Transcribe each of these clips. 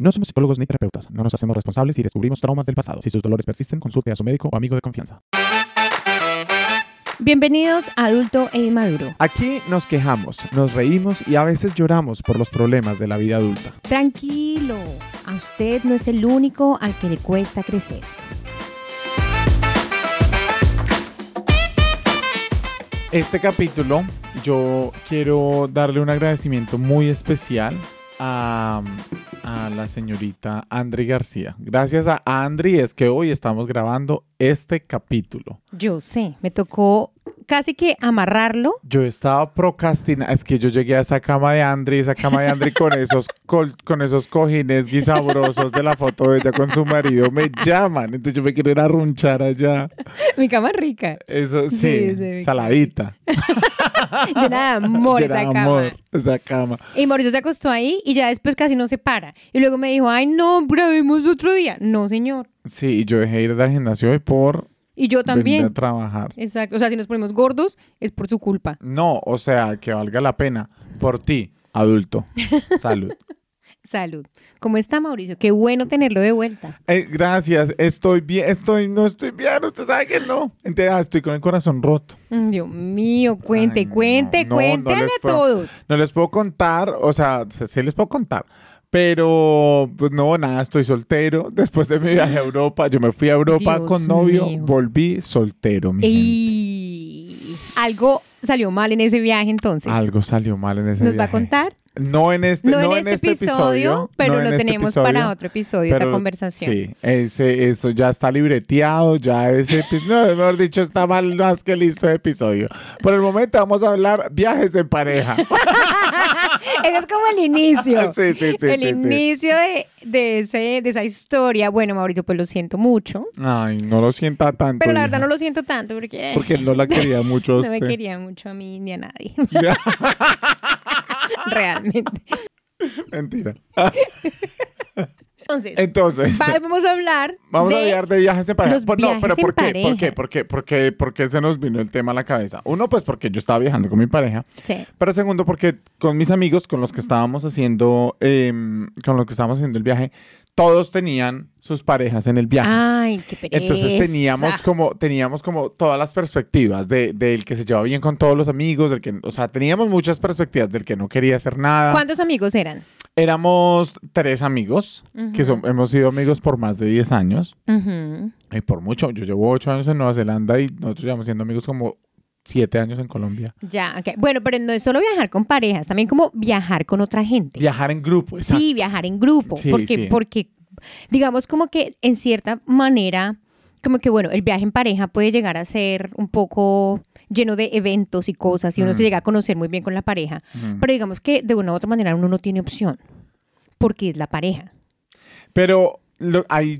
No somos psicólogos ni terapeutas, no nos hacemos responsables si descubrimos traumas del pasado. Si sus dolores persisten, consulte a su médico o amigo de confianza. Bienvenidos a Adulto e Inmaduro. Aquí nos quejamos, nos reímos y a veces lloramos por los problemas de la vida adulta. Tranquilo, a usted no es el único al que le cuesta crecer. Este capítulo yo quiero darle un agradecimiento muy especial a, a la señorita Andri García. Gracias a Andri es que hoy estamos grabando este capítulo. Yo sé, me tocó casi que amarrarlo. Yo estaba procrastinando, es que yo llegué a esa cama de Andri, esa cama de Andri con esos, col- con esos cojines guisabrosos de la foto de ella con su marido, me llaman, entonces yo me quiero ir a runchar allá. Mi cama rica. Eso Sí, sí, sí, saladita. Llena de amor Llena esa de cama. amor, esa cama. Y Mauricio se acostó ahí y ya después casi no se para. Y luego me dijo, ay no, grabemos otro día. No, señor. Sí, y yo dejé ir al gimnasio hoy por Y yo venir a también. trabajar. Exacto. O sea, si nos ponemos gordos, es por su culpa. No, o sea, que valga la pena. Por ti, adulto. Salud. Salud. ¿Cómo está Mauricio? Qué bueno tenerlo de vuelta. Eh, gracias, estoy bien, estoy, no estoy bien, usted sabe que no. Entonces, ah, estoy con el corazón roto. Mm, Dios mío, cuente, Ay, no, cuente, no, a puedo- todos. No les puedo contar, o sea, sí les puedo contar. Pero, pues no, nada, estoy soltero. Después de mi viaje a Europa, yo me fui a Europa Dios con novio, mío. volví soltero. mi gente. Y algo salió mal en ese viaje entonces. Algo salió mal en ese ¿Nos va a viaje. contar? No en este, No, en este, episodio, pero no lo este tenemos episodio, para otro episodio, esa pero conversación. Sí, ese, eso ya está libreteado, ya ese episodio, mejor dicho, está mal más que listo el episodio. Por el momento vamos a hablar viajes en pareja. Ese es como el inicio. Sí, sí, sí, el inicio de, de, ese, de esa historia. Bueno, Mauricio, pues lo siento mucho. Ay, no lo sienta tanto. Pero la verdad no lo siento tanto porque, Porque él no la quería mucho a no usted. me quería mucho a mí ni a nadie. Realmente. Mentira. Entonces, Entonces, va- vamos a hablar. vamos a de- hablar de viajes en pareja. los no, pero ¿por qué? ¿Por qué? ¿Por qué? ¿Por qué? ¿Por qué se nos vino el tema a la cabeza? Uno, pues porque yo estaba viajando con mi pareja. Sí. Pero segundo, porque con mis amigos con los que estábamos haciendo, em, con los que estábamos haciendo el viaje, todos tenían sus parejas en el viaje. Ay, qué pereza. Entonces teníamos como, teníamos como todas las perspectivas de, del que se lleva bien con todos los amigos, del que, o sea, teníamos muchas perspectivas del que no quería hacer nada. ¿Cuántos amigos eran? Éramos tres amigos, que son, hemos sido amigos por más de 10 años, y por mucho, yo llevo 8 años en Nueva Zelanda y nosotros llevamos siendo amigos como 7 años en Colombia. Ya, ok. Bueno, pero no es solo viajar con parejas, también como viajar con otra gente. Viajar en grupo, exacto. Sí, viajar en grupo. Sí, porque, sí. porque, digamos, como que en cierta manera, como que bueno, el viaje en pareja puede llegar a ser un poco lleno de eventos y cosas y uno Mm. se llega a conocer muy bien con la pareja. Mm. Pero digamos que de una u otra manera uno no tiene opción. Porque es la pareja. Pero lo- ahí,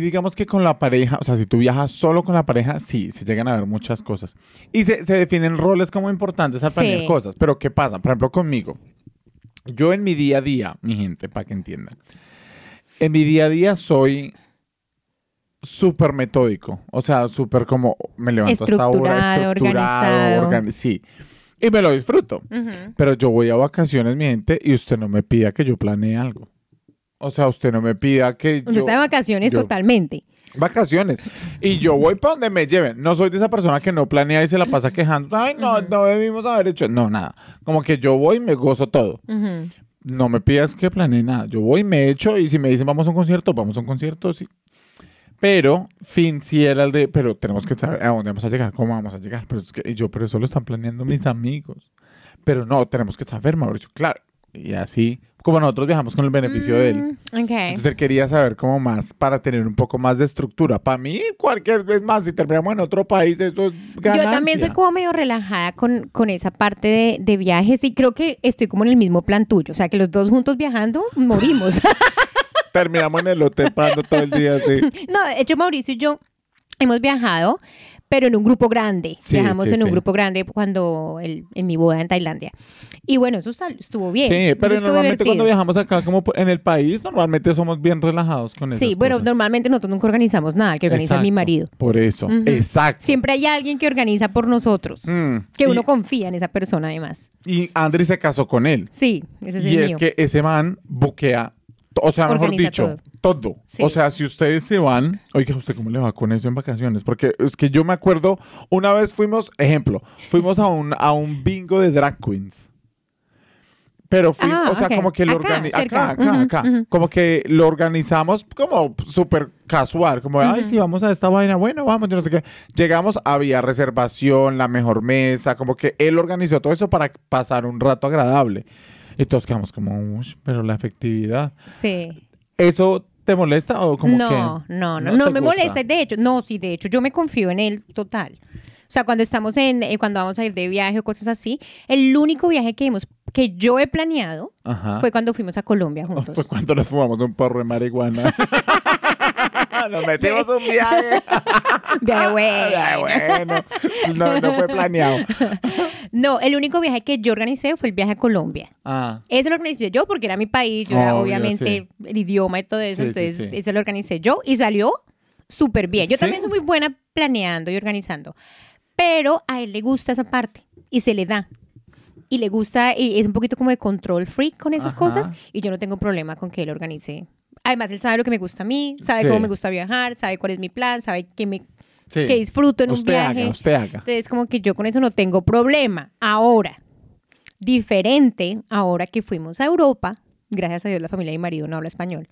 digamos que con la pareja, o sea, si tú viajas solo con la pareja, sí, se llegan a ver muchas cosas. Y se, se definen roles como importantes al planear Sí. cosas. Pero ¿qué pasa? Por ejemplo, conmigo. Yo en mi día a día, mi gente, para que entiendan. En mi día a día soy súper metódico. O sea, súper como me levanto hasta ahora, Estructurado, organi- sí. Y me lo disfruto. Pero yo voy a vacaciones, mi gente, y usted no me pida que yo planee algo. O sea, usted no me pida que Usted yo... está de vacaciones yo- totalmente. Vacaciones. Y yo voy para donde me lleven. No soy de esa persona que no planea y se la pasa quejando. Ay, no, no debimos haber hecho. No, nada. Como que yo voy y me gozo todo. No me pidas que planee nada. Yo voy, me echo y si me dicen vamos a un concierto, vamos a un concierto, sí. Pero, fin, sí era el de, pero tenemos que saber a dónde vamos a llegar, cómo vamos a llegar. Pero es que yo, pero eso lo están planeando mis amigos. Pero no, tenemos que saber, Mauricio, claro. Y así, como nosotros viajamos con el beneficio de él. Mm, ok. Entonces él quería saber cómo más para tener un poco más de estructura. Para mí, cualquier vez más, si terminamos en otro país, eso es ganancia. Yo también soy como medio relajada con, con esa parte de, de viajes y creo que estoy como en el mismo plan tuyo. O sea, que los dos juntos viajando morimos. Terminamos en el hotel pagando todo el día así. no, de hecho, Mauricio y yo hemos viajado, pero en un grupo grande. Sí, Viajamos sí, en un sí. grupo grande cuando el- en mi boda en Tailandia. Y bueno, eso estuvo bien. Sí, pero normalmente cuando divertido. viajamos acá como en el país, normalmente somos bien relajados con eso. Sí, bueno, normalmente nosotros nunca organizamos nada, el que organiza es mi marido. Por eso, Ujú. exacto. Siempre hay alguien que organiza por nosotros, Mm, que y- uno confía en esa persona además. Y Andri se casó con él. Sí, ese es Y el es mío. que ese man buquea o sea, mejor Organiza dicho, todo. Sí. O sea, si ustedes se van, oiga, ¿usted cómo le va con eso en vacaciones? Porque es que yo me acuerdo, una vez fuimos, ejemplo, fuimos a un, a un bingo de drag queens. Pero fui, Ah, o sea, como que lo organizamos, acá, acá. Como que lo organizamos como súper casual, como, ay, sí, vamos a esta vaina, bueno, vamos, yo no sé qué. Llegamos, había reservación, la mejor mesa, como que él organizó todo eso para pasar un rato agradable. Y todos quedamos como, uy, pero la efectividad. Sí. ¿Eso te molesta o como no, que no, no, no no, me gusta? molesta. De hecho, no, sí, de hecho, yo me confío en él total. O sea, cuando estamos en, eh, cuando vamos a ir de viaje o cosas así, el único viaje que hemos, que yo he planeado Ajá. fue cuando fuimos a Colombia juntos. Fue cuando nos fumamos un porro de marihuana. nos metimos un viaje. Viaje bueno. Ay, bueno. No, no fue planeado. No, el único viaje que yo organicé fue el viaje a Colombia. Ah, Ese lo organicé yo porque era mi país, yo era Obvio, obviamente el idioma y todo eso, Sí, sí, entonces sí. ese lo organicé yo y salió súper bien. Yo ¿Sí? también soy muy buena planeando y organizando, pero a él le gusta esa parte y se le da. Y le gusta, y es un poquito como de control freak con esas Ajá. cosas y yo no tengo problema con que él organice. Además, él sabe lo que me gusta a mí, sabe Sí. cómo me gusta viajar, sabe cuál es mi plan, sabe que, me, sí. que disfruto en un viaje. haga, usted haga. Entonces, como que yo con eso no tengo problema. Ahora, diferente, ahora que fuimos a Europa, gracias a Dios la familia de mi marido no habla español.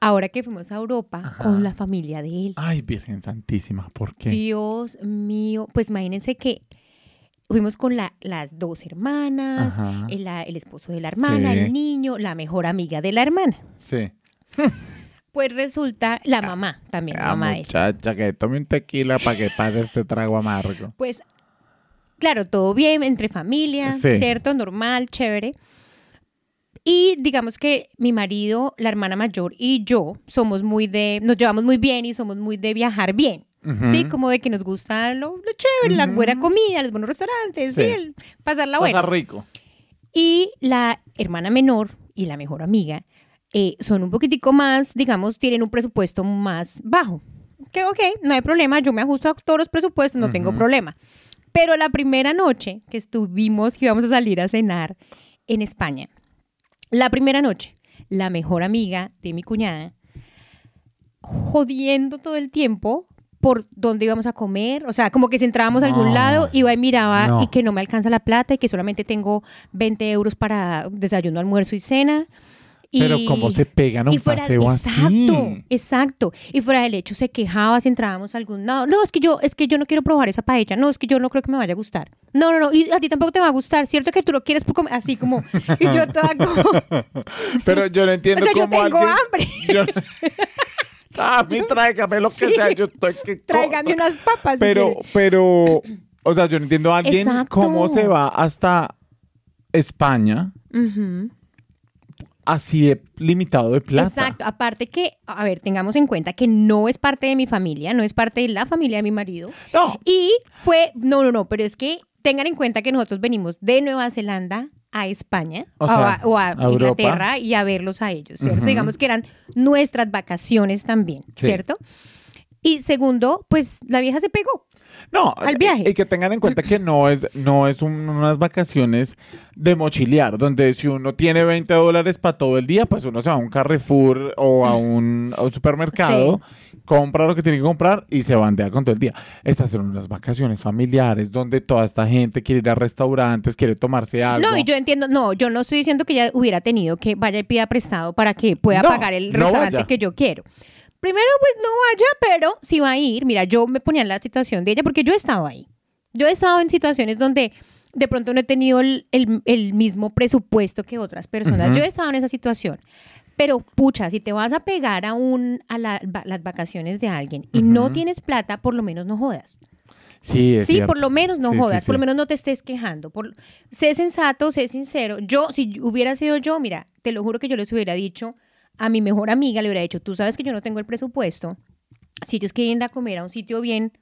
Ahora que fuimos a Europa Ajá. con la familia de él. Ay, Virgen Santísima, ¿por qué? Dios mío, pues imagínense que fuimos con la- las dos hermanas, el, la- el esposo de la hermana, Sí. el niño, la mejor amiga de la hermana. Sí. Pues resulta la mamá también, la Ah, mamá de él. muchacha, que tome un tequila para que pase este trago amargo. Pues, claro, todo bien entre familia, Sí. ¿cierto? Normal, chévere. Y digamos que mi marido, la hermana mayor y yo somos muy de, nos llevamos muy bien y somos muy de viajar bien. Ujú. Sí, como de que nos gusta lo, lo chévere, la buena comida, los buenos restaurantes, sí, Sí. el pasarla Pasa buena. rico. Y la hermana menor y la mejor amiga eh, son un poquitico más, digamos, tienen un presupuesto más bajo. Que ok, no hay problema, yo me ajusto a todos los presupuestos, no tengo Ujú. problema. Pero la primera noche que estuvimos, que íbamos a salir a cenar en España, la primera noche, la mejor amiga de mi cuñada, jodiendo todo el tiempo por dónde íbamos a comer, o sea, como que si entrábamos a algún No. lado, iba y miraba No. y que no me alcanza la plata y que solamente tengo 20 euros para desayuno, almuerzo y cena. Y, Pero cómo se pegan a un fuera, paseo exacto, así. exacto. Y fuera del hecho se quejaba si entrábamos a algún lado. No, es que yo, es que yo no quiero probar esa paella. No, es que yo no creo que me vaya a gustar. No, no, no. Y a ti tampoco te va a gustar. Cierto que tú lo quieres por comer así como. Y yo toda como. Pero yo no o entiendo sea, yo cómo tengo alguien... hambre. Yo- Ah, a mí tráigame lo que Sí. sea, yo estoy que... Tráigame unas papas. Pero, pero, o sea, yo no entiendo a alguien Exacto. cómo se va hasta España Ujú. Así de limitado de plata. Exacto. Aparte que, a ver, tengamos en cuenta que no es parte de mi familia, no es parte de la familia de mi marido. No, Y fue, no, no, no, pero es que tengan en cuenta que nosotros venimos de Nueva Zelanda a España O sea, a, o a a Europa. Inglaterra y a verlos a ellos, ¿cierto? Digamos que eran nuestras vacaciones también, Sí. ¿cierto? Y segundo, pues la vieja se pegó. No. Al viaje. Y que tengan en cuenta que no es, no es un- unas vacaciones de mochilear, donde si uno tiene 20 dólares para todo el día, pues uno se va a un Carrefour o a un, a un supermercado, compra lo que tiene que comprar y se bandea con todo el día. Estas son unas vacaciones familiares donde toda esta gente quiere ir a restaurantes, quiere tomarse algo. No, y yo entiendo, no, yo no estoy diciendo que ella hubiera tenido que vaya y pida prestado para que pueda No, pagar el no restaurante vaya. que yo quiero. Primero, pues no vaya, pero si va a ir, mira, yo me ponía en la situación de ella porque yo he estado ahí. Yo he estado en situaciones donde de pronto no he tenido el, el- el mismo presupuesto que otras personas. Yo he estado en esa situación. Pero, pucha, si te vas a pegar a, un, a la- va- las vacaciones de alguien y no tienes plata, por lo menos no jodas. Sí, es Sí, cierto. por lo menos no Sí, sí, jodas, por lo menos no te estés quejando. Por... Sé sensato, sé sincero. Yo, si hubiera sido yo, mira, te lo juro que yo les hubiera dicho a mi mejor amiga, le hubiera dicho, tú sabes que yo no tengo el presupuesto. Si ellos quieren ir a comer a un sitio bien,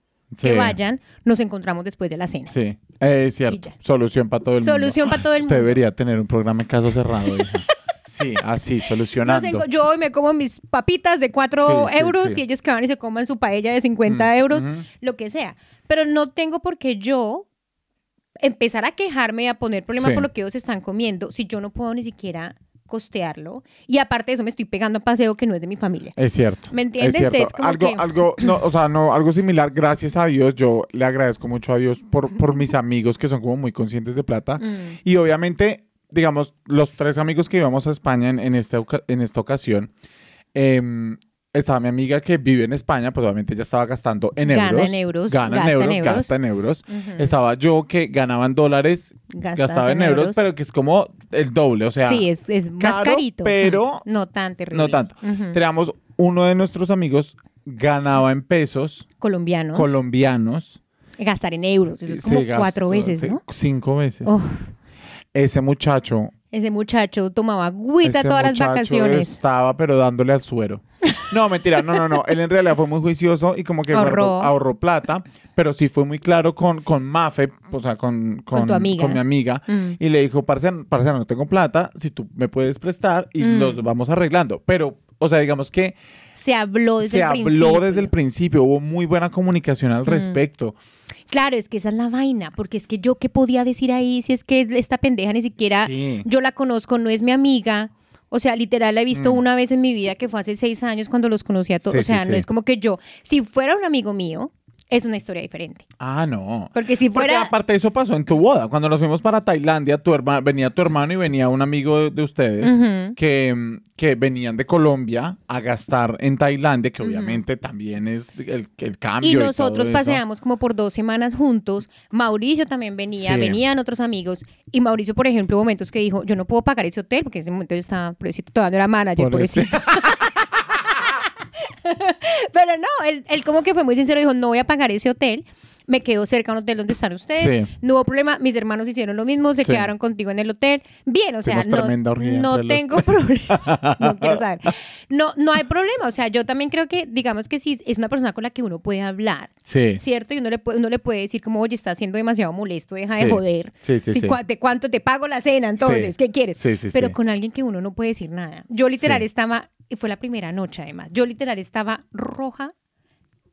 que Sí. vayan, nos encontramos después de la cena. Sí, es cierto. Solución para todo el mundo. Solución para todo el Usted mundo. debería tener un programa en caso cerrado. hija. sí, así, solucionando. enco- yo hoy me como mis papitas de 4 Sí, sí, euros sí. y ellos que van y se coman su paella de 50 Mm, euros, lo que sea. Pero no tengo por qué yo empezar a quejarme y a poner problemas Sí. por lo que ellos están comiendo si yo no puedo ni siquiera costearlo. Y aparte de eso, me estoy pegando a paseo que no es de mi familia. Es cierto. ¿Me entiendes? Es cierto. Entonces, como algo, que- algo, no, o sea, no, algo similar, gracias a Dios, yo le agradezco mucho a Dios por, por mis amigos que son como muy conscientes de plata. Mm. Y obviamente, digamos, los tres amigos que íbamos a España en, en esta, en esta ocasión, em, estaba mi amiga que vive en España, pues obviamente ella estaba gastando en Gana euros. en euros, Gana en euros, euros. gasta en euros. Estaba yo que ganaba en dólares, Gastas gastaba en euros, pero que es como el doble, o sea, sí, es, es más caro, carito. pero. No tan terrible. no tanto. Teníamos uno de nuestros amigos ganaba en pesos Colombianos. colombianos. Gastar en euros. Eso es como gastó- cuatro veces, ¿no? Cinco veces. Oh, Ese muchacho, ese muchacho tomaba agüita todas las vacaciones. estaba pero dándole al suero. No, mentira, no, no, no. Él en realidad fue muy juicioso y como que Ahorró. plata, pero sí fue muy claro con, con Mafe, o sea, con, con, tu amiga. con mi amiga. Mm. Y le dijo, parcero, parcero, no tengo plata, si tú me puedes prestar y Mm. los vamos arreglando. Pero, o sea, digamos que Se habló desde se el habló principio. desde el principio, hubo muy buena comunicación al Mm. respecto. Claro, es que esa es la vaina, porque es que yo qué podía decir ahí si es que esta pendeja ni siquiera Sí. yo la conozco, no es mi amiga. O sea, literal la he visto Mm. una vez en mi vida que fue hace seis años cuando los conocí a todos. Sí, o sea, sí, no sí. es como que yo, si fuera un amigo mío, es una historia diferente. Ah, no. Porque si Porque fuera... aparte de eso pasó en tu boda. Cuando nos fuimos para Tailandia, tu herma- venía tu hermano y venía un amigo de, de ustedes que, que venían de Colombia a gastar en Tailandia, que obviamente también es el, el cambio. Y nosotros paseamos como por dos semanas juntos. Mauricio también venía, Sí. venían otros amigos. Y Mauricio, por ejemplo, hubo momentos que dijo, yo no puedo pagar ese hotel, porque en ese momento él estaba, pobrecito, todavía no era manager, Pobrecito. pobrecito. Pero no, él, él como que fue muy sincero, dijo, no voy a pagar ese hotel. Me quedo cerca a un hotel donde están ustedes. Sí. No hubo problema. Mis hermanos hicieron lo mismo, se Sí. quedaron contigo en el hotel. Bien, o sea, no, no tengo problema. no quiero saber. No, no hay problema. O sea, yo también creo que, digamos que sí, es una persona con la que uno puede hablar. Sí. ¿cierto? Y uno le, puede, uno le puede decir como, oye, está siendo demasiado molesto, deja Sí. de joder. Sí, sí, Si ¿De cuánto te pago la cena entonces? Sí. ¿Qué quieres? Sí, sí, Pero sí. con alguien que uno no puede decir nada. Yo literal Sí. estaba, y fue la primera noche además, yo literal estaba roja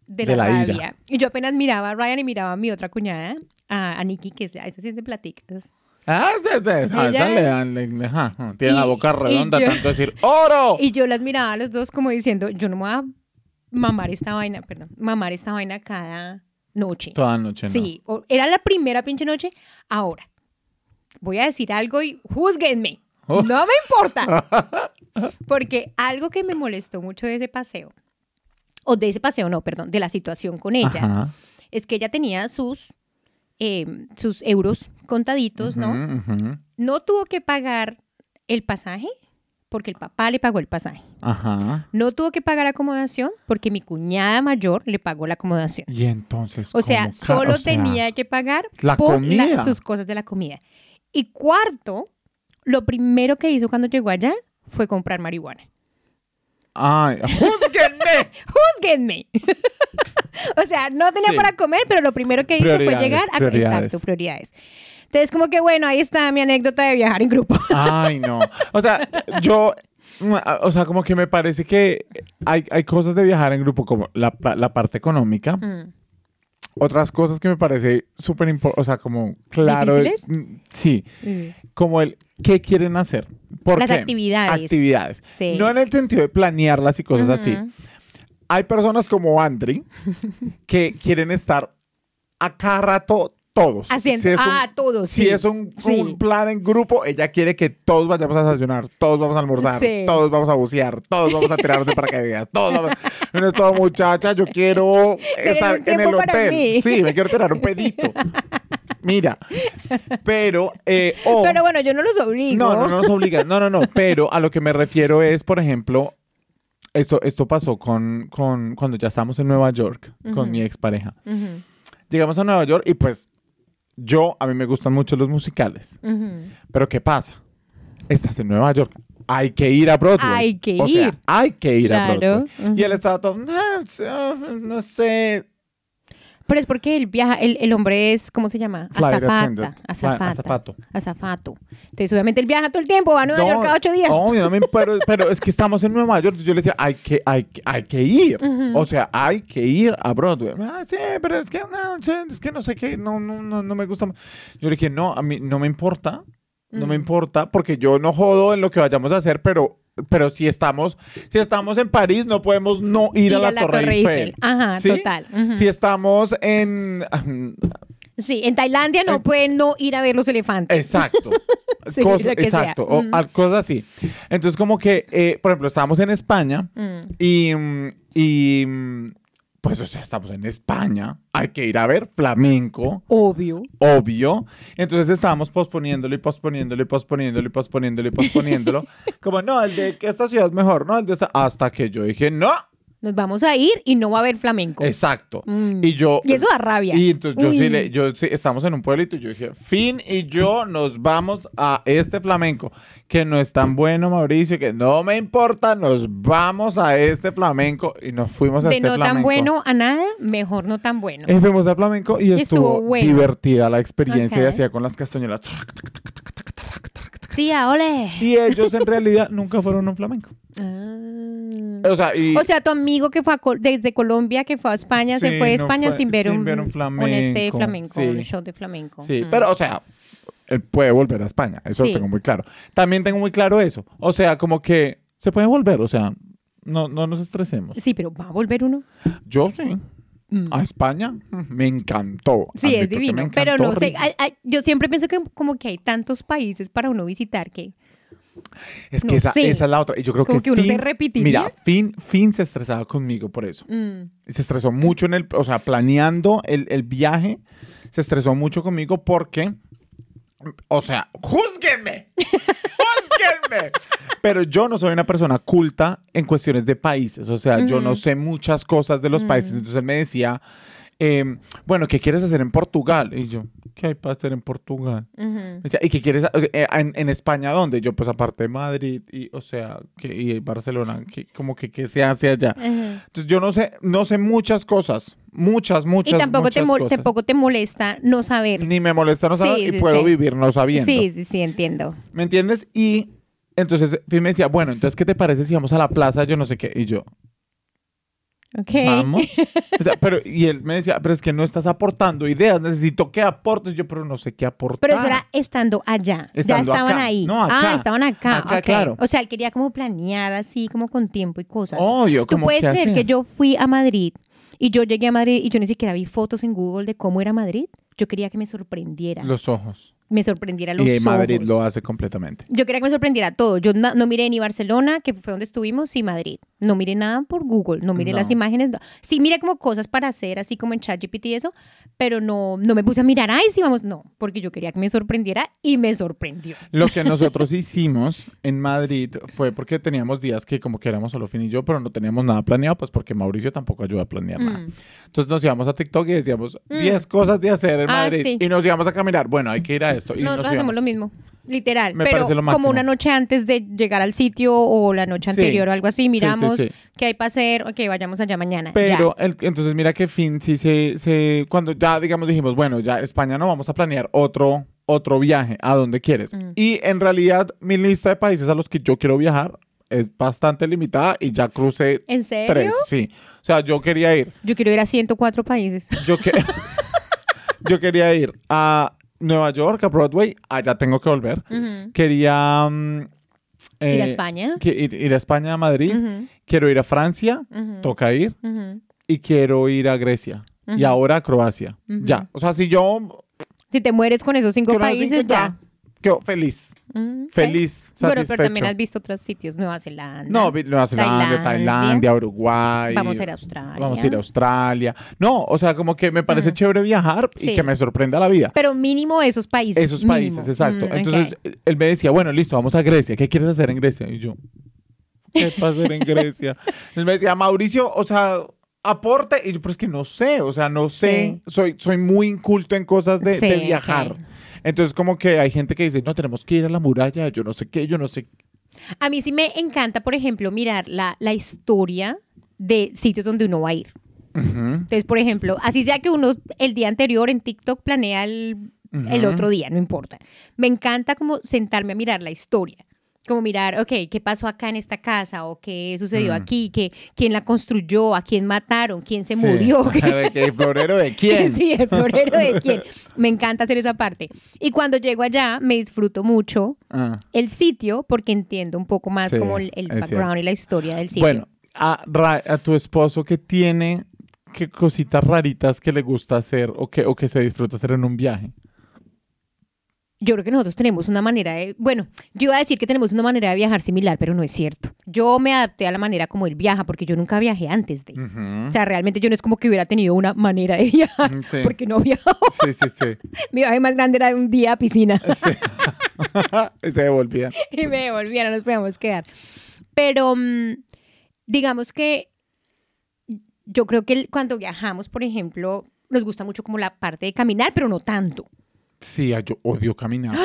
de De la, la ira. rabia. Y yo apenas miraba a Ryan y miraba a mi otra cuñada, a, a Nikki, que es, a esa sí te platicas. Ah, de- a Ella- esa le dan- le- le- ajá. tiene Y- la boca redonda, yo- tanto decir ¡Oro! Y yo las miraba a los dos como diciendo, yo no me voy a mamar esta vaina, perdón, mamar esta vaina cada noche. Toda noche, ¿no? Sí, o- era la primera pinche noche. Ahora, voy a decir algo y juzguenme. Oh. No me importa. Porque algo que me molestó mucho de ese paseo, o de ese paseo, no, perdón, de la situación con ella, Ajá. es que ella tenía sus, eh, sus euros contaditos, ¿no? No tuvo que pagar el pasaje porque el papá le pagó el pasaje. Ajá. No tuvo que pagar acomodación porque mi cuñada mayor le pagó la acomodación. Y entonces. O sea, ¿cómo ca- solo o sea, tenía que pagar la por comida. sus cosas de la comida. Y cuarto, lo primero que hizo cuando llegó allá fue comprar marihuana. Ay, júzguenme. ¡Júzguenme! o sea, no tenía Sí. para comer, pero lo primero que hizo fue llegar a... prioridades. Exacto, prioridades. Entonces, como que bueno, ahí está mi anécdota de viajar en grupo. Ay, no. O sea, yo, o sea, como que me parece que hay, hay cosas de viajar en grupo, como la, la parte económica. Mm. Otras cosas que me parece súper importante, o sea, como claro. ¿Difíciles? mm, Sí, Mm. como el qué quieren hacer. ¿Por Las qué? actividades. Actividades. Sí. No en el sentido de planearlas y cosas así. Hay personas como Andri que quieren estar a cada rato todos. Haciendo, Si es un- ah, todos, Si sí. es un, Sí. un plan en grupo, ella quiere que todos vayamos a desayunar, todos vamos a almorzar, Sí. todos vamos a bucear, todos vamos a tirarnos de paracaídas, todos vamos... No es todo, muchacha, yo quiero estar en el hotel. mí. Sí, me quiero tirar un pedito. Mira, pero... eh, o- Pero bueno, yo no los obligo. no, no, no nos obligan. No, no, no. Pero a lo que me refiero es, por ejemplo, esto, esto pasó con, con cuando ya estábamos en Nueva York con mi expareja. Ujú, Llegamos a Nueva York y pues yo, a mí me gustan mucho los musicales. Pero ¿qué pasa? Estás en Nueva York. Hay que ir a Broadway. Hay que O sea, ir. hay que ir a. Broadway. Y él estaba todo, no, no sé, Pero es porque el viaja, el, el hombre es, ¿cómo se llama? Flight Azafata. Azafata. azafato. Azafato. Entonces, obviamente, él viaja todo el tiempo, va a Nueva York cada ocho días. no pero, pero es que estamos en Nueva York. Yo le decía, hay que, hay, hay que ir. Ujú. O sea, hay que ir a Broadway. Ah, sí, pero es que no, es que no sé qué, no, no, no, no me gusta. Yo le dije, no, a mí no me importa no me importa, porque yo no jodo en lo que vayamos a hacer, pero, pero si estamos, si estamos en París, no podemos no ir, a, la Torre, Eiffel. Ajá, ¿Sí? total. Si estamos en... Sí, en Tailandia no Eh, pueden no ir a ver los elefantes. Exacto. Sí, sea. exacto. O Mm. cosas así. Entonces, como que, eh, por ejemplo, estábamos en España Mm. y, mm, y, mm, pues, o sea, estamos en España. Hay que ir a ver flamenco, Obvio. obvio. Entonces estábamos posponiéndolo y posponiéndolo y posponiéndolo y posponiéndolo y posponiéndolo. como, no, el de que esta ciudad es mejor, no, el de esta. Hasta que yo dije, no. Nos vamos a ir y no va a haber flamenco. Exacto. Mm. Y yo. Y eso da rabia. Y entonces yo sí Uy. le, yo sí, estamos en un pueblito y yo dije, Fin y yo nos vamos a este flamenco, que no es tan bueno, Mauricio, que no me importa, nos vamos a este flamenco y nos fuimos a de este no flamenco. tan bueno a nada, mejor no tan bueno. Eh, fuimos al flamenco y Y estuvo, estuvo bueno. divertida la experiencia y Ok. hacía con las castañuelas. Tía, ole. Y ellos en realidad nunca fueron a un flamenco. Ah. O sea, y O sea, tu amigo que fue a Col- desde Colombia, que fue a España, se fue a no España fue- sin ver sin un, ver un un este flamenco, flamenco, sí. un show de flamenco. Sí, Mm. pero o sea, él puede volver a España, eso Sí. lo tengo muy claro. También tengo muy claro eso, o sea, como que se puede volver, o sea, no, no nos estresemos. Sí, pero ¿va a volver uno? Yo sí. A España mm, me encantó. Sí, es divino, pero no sé, yo siempre pienso que como que hay tantos países para uno visitar que Es que no esa, esa es la otra, y yo creo Como que, que uno Finn- repetiría. Mira, Finn, Finn se estresaba conmigo por eso. mm, Se estresó mucho en el, o sea, planeando el, el viaje, se estresó mucho conmigo porque, o sea, júzguenme, Pero yo no soy una persona culta en cuestiones de países, o sea, yo no sé muchas cosas de los países. Entonces él me decía, em, bueno, ¿qué quieres hacer en Portugal? Y yo, ¿qué hay para hacer en Portugal? Me decía, ¿y qué quieres? o sea, eh, en, en España dónde? Yo, pues aparte de Madrid y, o sea, que, y Barcelona, que, como que, ¿qué se hace allá? Ajá. Entonces yo no sé, no sé muchas cosas, muchas, muchas, Y tampoco te, muchas mol- cosas. tampoco te molesta no saber. Ni me molesta no Sí, saber y sí, puedo sí. vivir no sabiendo. Sí, sí, sí, entiendo. ¿Me entiendes? Y entonces Finn me decía, bueno, entonces, ¿qué te parece si vamos a la plaza? Yo no sé qué. Y yo, Ok. vamos. O sea, pero, y él me decía, pero es que no estás aportando ideas, necesito que aportes. Yo, pero no sé qué aportar. Pero eso era estando allá. ya estaban acá. ahí. No, acá. Ah, estaban acá. Acá, claro. O sea, él quería como planear así, como con tiempo y cosas. Obvio, Tú como puedes creer que yo fui a Madrid y yo llegué a Madrid y yo ni siquiera vi fotos en Google de cómo era Madrid. Yo quería que me sorprendiera. Los ojos. Me sorprendiera los y Madrid ojos. lo hace completamente. Yo quería que me sorprendiera todo. Yo na- no, miré ni Barcelona, que fue donde estuvimos, ni Madrid. No miré nada por Google, no miré No. las imágenes. no. Sí miré como cosas para hacer, así como en ChatGPT y eso, pero no, no me puse a mirar, ay, sí, vamos. No, porque yo quería que me sorprendiera y me sorprendió. Lo que nosotros hicimos en Madrid fue porque teníamos días que como que éramos solo Fin y yo, pero no teníamos nada planeado, pues porque Mauricio tampoco ayuda a planear nada. Mm. Entonces nos íbamos a TikTok y decíamos 10 cosas de hacer en Ah, Madrid sí. y nos íbamos a caminar. Bueno, hay que ir a esto. Y Nosotros nos hacemos lo mismo, literal. Me pero parece lo máximo. como una noche antes de llegar al sitio o la noche Sí. anterior o algo así, miramos sí. qué hay para hacer, ok, vayamos allá mañana. Pero el- entonces mira que Fin sí se, se- cuando ya digamos dijimos, bueno, ya España no vamos a planear otro otro viaje, ¿a dónde quieres? Mm. Y en realidad mi lista de países a los que yo quiero viajar es bastante limitada y ya crucé. ¿En serio? tres, sí. O sea, yo quería ir, Yo quiero ir a 104 países. yo que yo quería ir a Nueva York, a Broadway, allá tengo que volver. Quería mm, Ir a eh, España. que- ir, ir a España, a Madrid. Quiero ir a Francia, toca ir. Y quiero ir a Grecia. Y ahora a Croacia. Ya. O sea, si yo Si te mueres con esos cinco países, ya. Feliz. Mm. Feliz. Bueno, pero también has visto otros sitios, Nueva Zelanda. No, Nueva Zelanda, Tailandia. Tailandia, Uruguay. Vamos a ir a Australia. Vamos a ir a Australia. No, o sea, como que me parece Mm. chévere viajar y que me sorprenda la vida. Pero mínimo esos países. Esos mínimo. países, exacto. Mm, Entonces, él me decía, bueno, listo, vamos a Grecia. ¿Qué quieres hacer en Grecia? Y yo, ¿qué va a hacer en Grecia? Él me decía, Mauricio, o sea, aporte. Y yo, pero es que no sé, o sea, no sé. Soy, soy muy inculto en cosas de, viajar. ok. Entonces, como que hay gente que dice, no, tenemos que ir a la muralla, yo no sé qué, yo no sé. A mí sí me encanta, por ejemplo, mirar la, la historia de sitios donde uno va a ir. Ujú. Entonces, por ejemplo, así sea que uno el día anterior en TikTok planea el, el Ujú. otro día, no importa. Me encanta como sentarme a mirar la historia. Como mirar, ok, ¿qué pasó acá en esta casa? ¿O qué sucedió Mm. aquí? ¿Qué, ¿Quién la construyó? ¿A quién mataron? ¿Quién se Sí. murió? ¿El florero de quién? Sí, el florero de quién. Me encanta hacer esa parte. Y cuando llego allá, me disfruto mucho Ah. el sitio porque entiendo un poco más Sí, como el, background cierto. y la historia del sitio. Bueno, a, Ra- a tu esposo que tiene qué cositas raritas que le gusta hacer o que, o que se disfruta hacer en un viaje. Yo creo que nosotros tenemos una manera de, bueno, yo iba a decir que tenemos una manera de viajar similar, pero no es cierto. Yo me adapté a la manera como él viaja porque yo nunca viajé antes de. Ujú. O sea, realmente yo no es como que hubiera tenido una manera de viajar Sí. porque no viajaba. Sí, sí, sí. Mi viaje más grande era un día a piscina Y se devolvían. y me devolvía, no nos podíamos quedar. Pero mm, digamos que yo creo que cuando viajamos, por ejemplo, nos gusta mucho como la parte de caminar, pero no tanto. Sí, ay, yo odio caminar.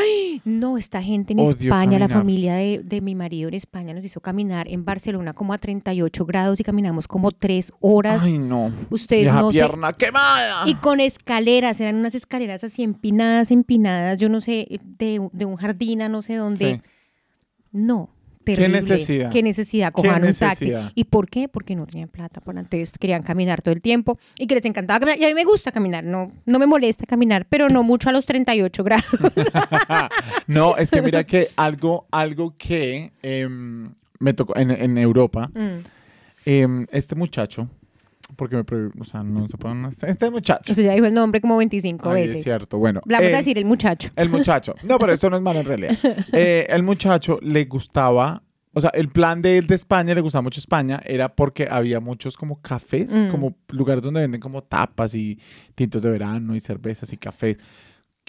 No, esta gente en Odio España, la familia de, de mi marido en España nos hizo caminar en Barcelona como a 38 grados y caminamos como tres horas. Ay, no. Ustedes Vieja no pierna quemada. Y con escaleras, eran unas escaleras así empinadas, empinadas, yo no sé, de, de un jardín a no sé dónde. Sí. No, terrible. necesidad? Qué necesidad, ¿Qué cojan un taxi. ¿Y por qué? Porque no tenían plata, por entonces querían caminar todo el tiempo y que les encantaba caminar. Y a mí me gusta caminar, no, no me molesta caminar, pero no mucho a los 38 grados. No, es que mira que algo, algo que em, me tocó en, en Europa, Mm. em, este muchacho, porque me prohib- o sea, no se pueden, este muchacho. O sea, ya dijo el nombre como 25 Ay, veces. es cierto, bueno. Vamos él- a decir el muchacho. El muchacho. No, pero esto no es malo en realidad. Eh, el muchacho le gustaba, o sea, el plan de él de España, le gustaba mucho España, era porque había muchos como cafés, Mm. como lugares donde venden como tapas y tintos de verano y cervezas y cafés.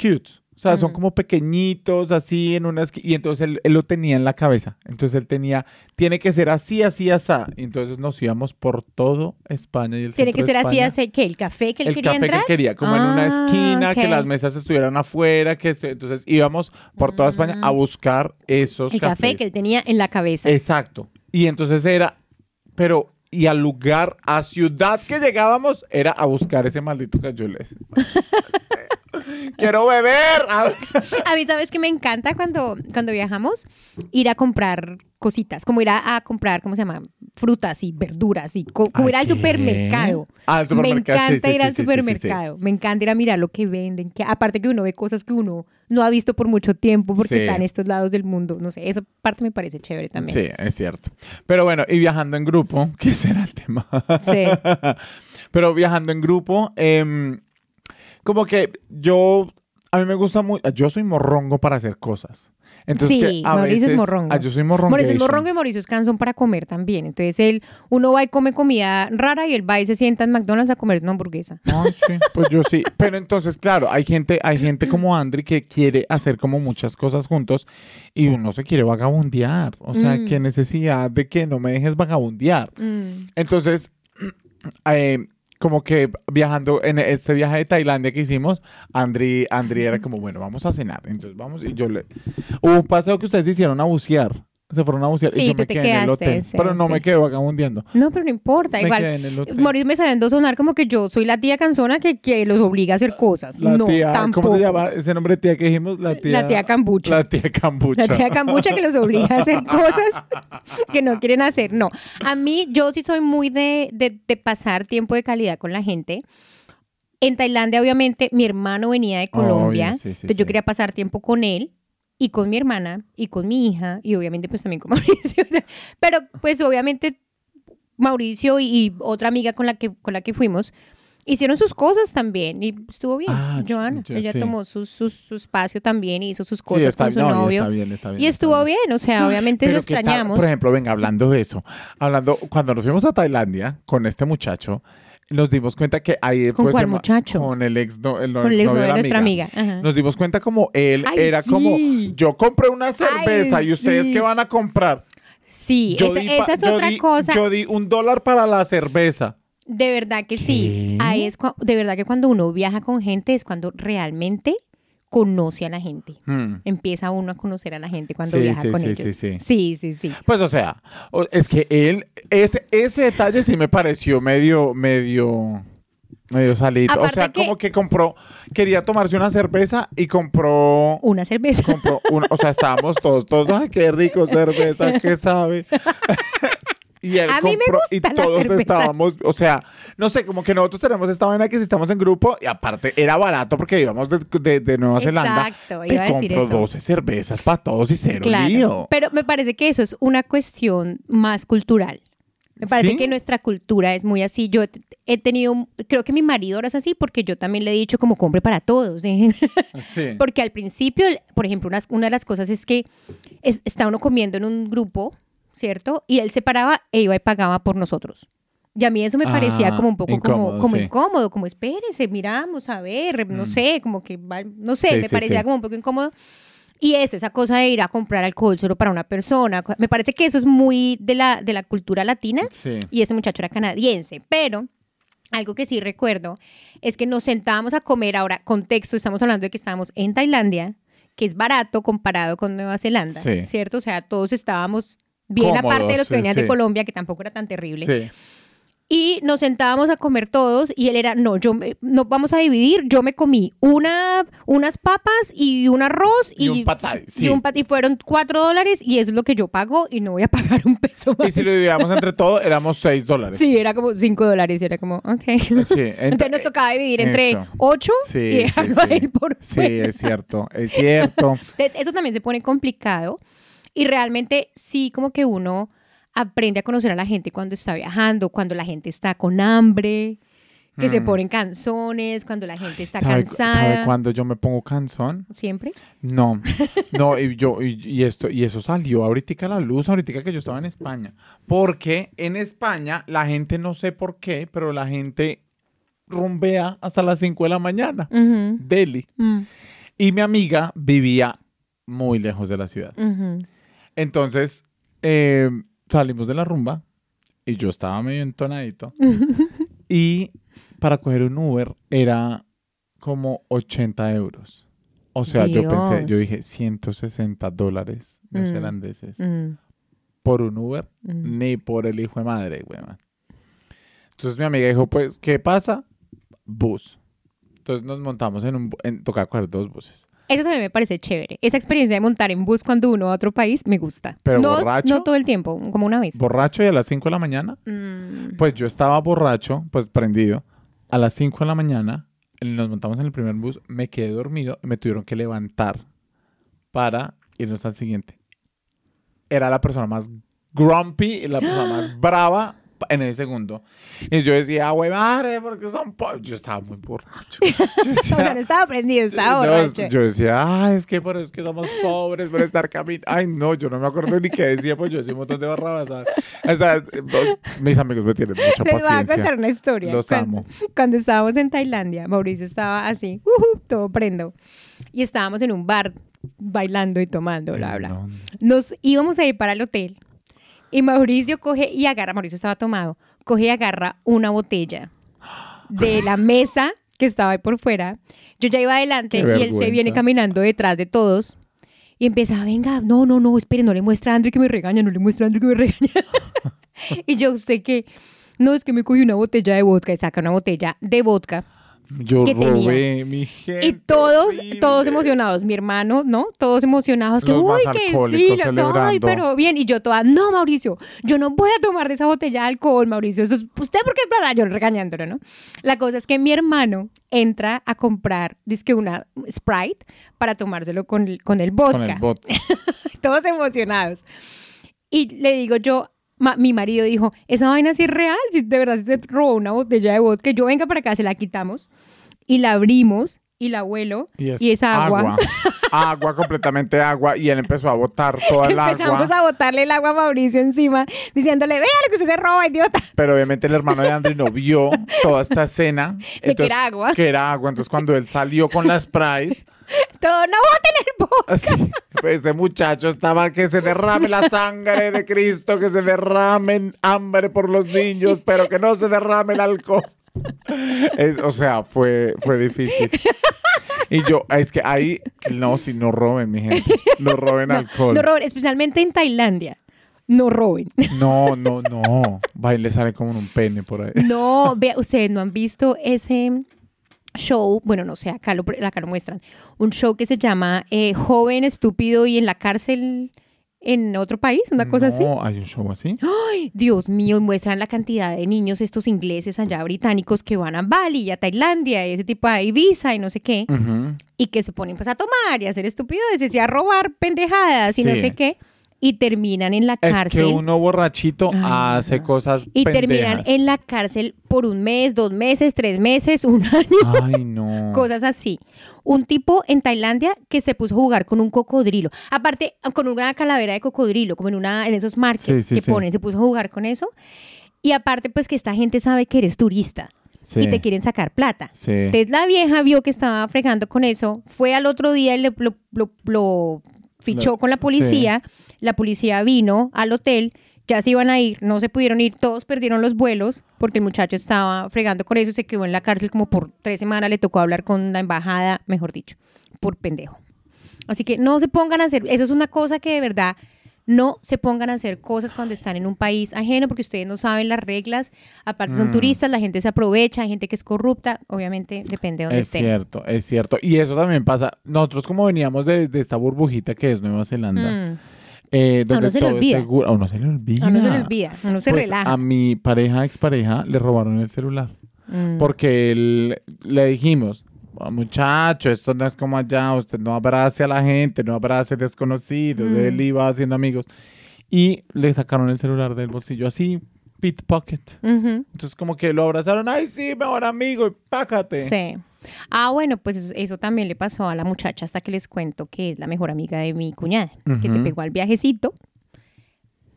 Cute. O sea, son Mm. como pequeñitos, así en una esqui- Y entonces él, él lo tenía en la cabeza. Entonces él tenía, tiene que ser así, así, así. Y entonces nos íbamos por todo España y el Tiene que ser así, así, ¿qué? ¿El café que él el quería café entrar? que él quería, como en una Ah, esquina, que las mesas estuvieran afuera, que entonces íbamos por toda España a buscar esos El café que él tenía en la cabeza. Exacto. Y entonces era, pero, y al lugar, a ciudad que llegábamos, era a buscar ese maldito cayoles. Quiero beber. A- mí, ¿sabes qué me encanta cuando, cuando viajamos? Ir a comprar cositas, como ir a, a comprar, ¿cómo se llama? Frutas y verduras, y co- como ¿A ir al qué? supermercado. Al Me supermercado, encanta sí, ir sí, al sí, supermercado. Me encanta ir a mirar lo que venden. Que, aparte que uno ve cosas que uno no ha visto por mucho tiempo porque está en estos lados del mundo. No sé, esa parte me parece chévere también. Sí, es cierto. Pero bueno, y viajando en grupo, que será el tema. Sí. Pero viajando en grupo, em, como que yo, a mí me gusta muy, yo soy morrongo para hacer cosas. Entonces, Sí, que a Mauricio es veces- morrongo. Ah, yo soy morrongo. Mauricio es morrongo y Mauricio es cansón para comer también. Entonces él, uno va y come comida rara y él va y se sienta en McDonald's a comer una hamburguesa. Sí, pues yo sí. Pero entonces, claro, hay gente, hay gente como Andri que quiere hacer como muchas cosas juntos y uno se quiere vagabundear. O sea, Mm. qué necesidad de que no me dejes vagabundear. Mm. Entonces, eh, como que viajando en este viaje de Tailandia que hicimos, Andri, Andri era como, bueno, vamos a cenar. Entonces vamos y yo le... Hubo un paseo que ustedes hicieron a bucear. Se fueron a bucear Sí, y yo me quedé en el quedaste, hotel. sí, pero no me sí. quedé vagabundeando. No, pero no importa. Me Igual, quedé en el hotel. Mauricio me sabiendo sonar como que yo soy la tía cansona que, que los obliga a hacer cosas. La no, tía, tampoco. ¿cómo se llama ese nombre de tía que dijimos? La tía, La tía Cambucha. La tía Cambucha. La tía cambucha que los obliga a hacer cosas que no quieren hacer. No. A mí, yo sí soy muy de, de- de pasar tiempo de calidad con la gente. En Tailandia, obviamente, mi hermano venía de Colombia. Sí, sí, entonces yo quería pasar tiempo con él y con mi hermana y con mi hija y obviamente pues también con Mauricio. Pero pues obviamente Mauricio y, y otra amiga con la que, con la que fuimos hicieron sus cosas también y estuvo bien. Ah, Joana, yo ella sí. tomó su, su, su espacio también y hizo sus Sí, cosas está, con su no, novio. está bien, está bien. Y estuvo bien, o sea, obviamente lo Pero ¿qué tal? extrañamos. Por ejemplo, venga, hablando de eso, hablando, cuando nos fuimos a Tailandia con este muchacho, nos dimos cuenta que ahí ¿Con fue cuál muchacho? Con el ex, no, el, con el exnovio novio de nuestra amiga. Nos dimos cuenta como él Ay, era sí. como, yo compré una cerveza Ay, y ustedes sí. qué van a comprar. Sí, Yo esa, di esa es yo otra di- cosa. Yo di un dólar para la cerveza. De verdad que sí. Ahí es de verdad que cuando uno viaja con gente es cuando realmente conoce a la gente. Hmm. Empieza uno a conocer a la gente cuando Sí, viaja sí, con sí, ellos. sí, sí. sí. Pues o sea, es que él, ese, ese detalle sí me pareció medio, medio, Medio salito. O sea, que- como que compró, quería tomarse una cerveza y compró, Una cerveza. compró una, o sea, estábamos todos, todos, ay, qué rico cerveza, qué sabe. Y él A mí me compró y gusta la todos estábamos, o sea, no sé, como que nosotros tenemos esta vaina que si estamos en grupo y aparte era barato porque íbamos de, de- de Nueva Zelanda. Exacto, iba a decir eso. 12 cervezas para todos y cero Claro, lío. Pero me parece que eso es una cuestión más cultural. Me parece ¿Sí? que nuestra cultura es muy así. Yo he- tenido, creo que mi marido ahora es así porque yo también le he dicho como compre para todos. ¿eh? Sí. Porque al principio, por ejemplo, una de las cosas es que es- está uno comiendo en un grupo, ¿cierto? Y él se paraba e iba y pagaba por nosotros. Y a mí eso me parecía Ah, como un poco incómodo, como, como sí. incómodo, como espérese, miramos, a ver, no Mm. sé, como que, no sé, Sí, me sí, parecía como un poco incómodo. Y eso, esa cosa de ir a comprar alcohol solo para una persona, me parece que eso es muy de la, de la cultura latina y ese muchacho era canadiense, pero algo que sí recuerdo es que nos sentábamos a comer, ahora contexto, estamos hablando de que estábamos en Tailandia, que es barato comparado con Nueva Zelanda. ¿cierto? O sea, todos estábamos bien aparte de Cómodos, los que sí, venían sí. de Colombia, que tampoco era tan terrible. Sí. Y nos sentábamos a comer todos y él era, no, yo no vamos a dividir, yo me comí una, unas papas y un arroz Y y, un pad thai, y sí. un pat- y fueron cuatro dólares y eso es lo que yo pago y no voy a pagar un peso más. Y si lo dividíamos entre todos, éramos 6 dólares. Sí, era como cinco dólares y era como, ok. Sí, Entonces nos tocaba dividir entre eso. ocho Sí, y sí, dejarlo sí. por Sí, es cierto, es cierto. Entonces, eso también se pone complicado y realmente sí como que uno aprende a conocer a la gente cuando está viajando, cuando la gente está con hambre, que se Mm. ponen canzones, cuando la gente está ¿Sabe, cansada. ¿Sabe cuándo yo me pongo cansón? Siempre. No, no, y yo, y, y esto, y eso salió ahorita a la luz, ahorita que yo estaba en España. Porque en España la gente, no sé por qué, pero la gente rumbea hasta las 5 de la mañana. Delhi. mm, Y mi amiga vivía muy lejos de la ciudad. ujú. Entonces, eh, salimos de la rumba y yo estaba medio entonadito. y para coger un Uber era como 80 euros. O sea, yo pensé, yo dije 160 dólares Mm. neozelandeses Mm, por un Uber, mm. ni por el hijo de madre, weón. Entonces mi amiga dijo, pues, ¿qué pasa? Bus. Entonces nos montamos en un, en, tocaba coger dos buses. Eso también me parece chévere. Esa experiencia de montar en bus cuando uno va a otro país me gusta. Pero no, borracho. no todo el tiempo, como una vez. Borracho y a las 5 de la mañana Mm, Pues yo estaba borracho, pues prendido. A las 5 de la mañana nos montamos en el primer bus, me quedé dormido y me tuvieron que levantar para irnos al siguiente. Era la persona más grumpy y la persona más brava en el segundo. Y yo decía, güey, madre, porque son po-". Yo estaba muy borracho. Yo o sea, no decía, estaba prendido, estaba no, borracho. yo decía, ay, es que por es que somos pobres, por estar caminando. Ay, no, yo no me acuerdo ni qué decía, pues yo decía un montón de barrabasadas. O sea, mis amigos me tienen mucha Les voy a paciencia. contar una historia. Los cuando, amo. Cuando estábamos en Tailandia, Mauricio estaba así, ujú, todo prendo. Y estábamos en un bar bailando y tomando, bla, bla. No, Nos íbamos a ir para el hotel. Y Mauricio coge y agarra, Mauricio estaba tomado, coge y agarra una botella de la mesa que estaba ahí por fuera. Yo ya iba adelante y él se viene caminando detrás de todos. Y empieza, venga, no, no, no, espere, no le muestra a Andrew que me regaña, no le muestra a Andrew que me regaña. y yo, ¿usted qué? No, es que me cogí una botella de vodka y saca una botella de vodka. Yo que tenía. robé mi gente. Y todos, horrible. todos emocionados, mi hermano, ¿no? Todos emocionados, que Los uy, que sí, ay, pero bien. Y yo toda, no, Mauricio, yo no voy a tomar de esa botella de alcohol, Mauricio. Eso es, ¿Usted por qué para yo regañándolo, no? La cosa es que mi hermano entra a comprar, dice una Sprite para tomárselo con, el- con el vodka. Con el vodka. todos emocionados. Y le digo yo, ma- mi marido dijo, esa vaina sí es real, si de verdad se robó una botella de vodka, yo venga para acá, se la quitamos y la abrimos y la huelo y es, agua. Agua, Agua, completamente agua. Y él empezó a botar toda el Empezamos agua. a botarle el agua a Mauricio encima, diciéndole, vea lo que usted se roba, idiota. Pero obviamente el hermano de Andrew no vio toda esta escena. De que era agua. Que era agua. Entonces cuando él salió con la Sprite, Todo, no boten el vodka. así, pues, ese muchacho estaba que se derrame la sangre de Cristo, que se derrame hambre por los niños, pero que no se derrame el alcohol. Es- o sea, fue, fue difícil. Y yo, es que ahí, no, si no roben, mi gente. No roben alcohol. No roben, especialmente en Tailandia. no roben. No, no, no. Va y le sale como un pene por ahí. No, vea, ustedes no han visto ese show, bueno, no sé, acá lo, acá lo muestran, un show que se llama eh, Joven, Estúpido y en la cárcel en otro país, una cosa así. No, hay un show así. Ay, Dios mío, muestran la cantidad de niños, estos ingleses allá británicos que van a Bali y a Tailandia, y ese tipo de Ibiza y no sé qué, y que se ponen pues a tomar y a hacer estupideces y a robar pendejadas y no sé qué, y terminan en la Es cárcel. que uno borrachito Ay, hace no. cosas y pendejas. terminan en la cárcel por un mes, dos meses, tres meses, un año. Ay, no. cosas así. Un tipo en Tailandia que se puso a jugar con un cocodrilo. Aparte, con una calavera de cocodrilo, como en una en esos markets Sí, sí, que sí. ponen, se puso a jugar con eso. Y aparte, pues que esta gente sabe que eres turista Sí. y te quieren sacar plata. Sí. Entonces la vieja vio que estaba fregando con eso, fue al otro día y le, lo, lo- lo fichó Lo- con la policía. La policía vino al hotel, ya se iban a ir, no se pudieron ir, todos perdieron los vuelos porque el muchacho estaba fregando con eso, se quedó en la cárcel como por tres semanas, le tocó hablar con la embajada, mejor dicho, por pendejo. Así que no se pongan a hacer, eso es una cosa que de verdad no se pongan a hacer cosas cuando están en un país ajeno porque ustedes no saben las reglas, aparte son Mm. turistas, la gente se aprovecha, hay gente que es corrupta, obviamente depende de dónde Es estén. cierto, es cierto. Y eso también pasa. Nosotros como veníamos de, de esta burbujita que es Nueva Zelanda, Mm. Eh, donde uno se le todo es olvida. seguro. A uno se le olvida. A uno se le olvida, a uno se Pues, relaja. A mi pareja, expareja, le robaron el celular. Mm. Porque él- le dijimos, "Ah, muchacho, esto no es como allá, usted no abrace a la gente, no abrace desconocidos, Mm. él iba haciendo amigos. Y le sacaron el celular del bolsillo así, pickpocket. Ujú. Entonces como que lo abrazaron, ay sí, mejor amigo, y pájate. Sí. Ah, bueno, pues eso, eso también le pasó a la muchacha hasta que les cuento que es la mejor amiga de mi cuñada, que se pegó al viajecito.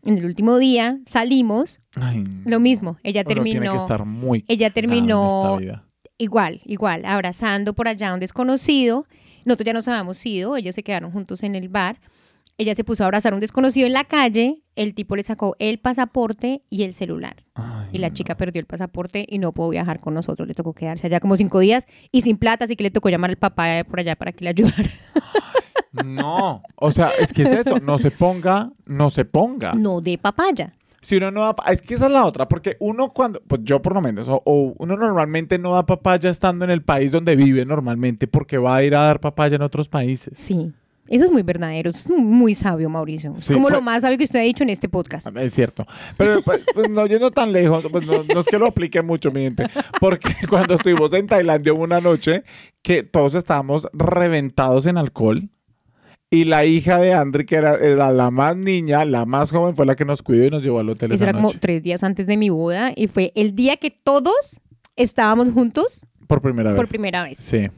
En el último día salimos, Ay, lo mismo, ella uno tiene terminó, que estar muy ella en terminó esta vida. igual, igual, abrazando por allá a un desconocido. Nosotros ya nos habíamos ido, ellos se quedaron juntos en el bar. Ella se puso a abrazar a un desconocido en la calle, el tipo le sacó el pasaporte y el celular. Ay, Y la chica perdió el pasaporte y no pudo viajar con nosotros. Le tocó quedarse allá como cinco días y sin plata, así que le tocó llamar al papá por allá para que le ayudara. No, o sea, es que es eso, no se ponga, no se ponga. No de papaya. Si uno no da, es que esa es la otra, porque uno cuando, pues yo por lo menos, o, o uno normalmente no da papaya estando en el país donde vive normalmente, porque va a ir a dar papaya en otros países. Sí. Eso es muy verdadero, es muy sabio, Mauricio. Es Sí, como pues- lo más sabio que usted ha dicho en este podcast. Es cierto. Pero pues, pues, no yendo tan lejos, pues no, no es que lo aplique mucho, mi gente. Porque cuando estuvimos en Tailandia hubo una noche que todos estábamos reventados en alcohol. Y la hija de Andri, que era, era la más niña, la más joven, fue la que nos cuidó y nos llevó al hotel Eso esa era como noche. tres días antes de mi boda y fue el día que todos estábamos juntos Por primera vez. por primera vez. Sí.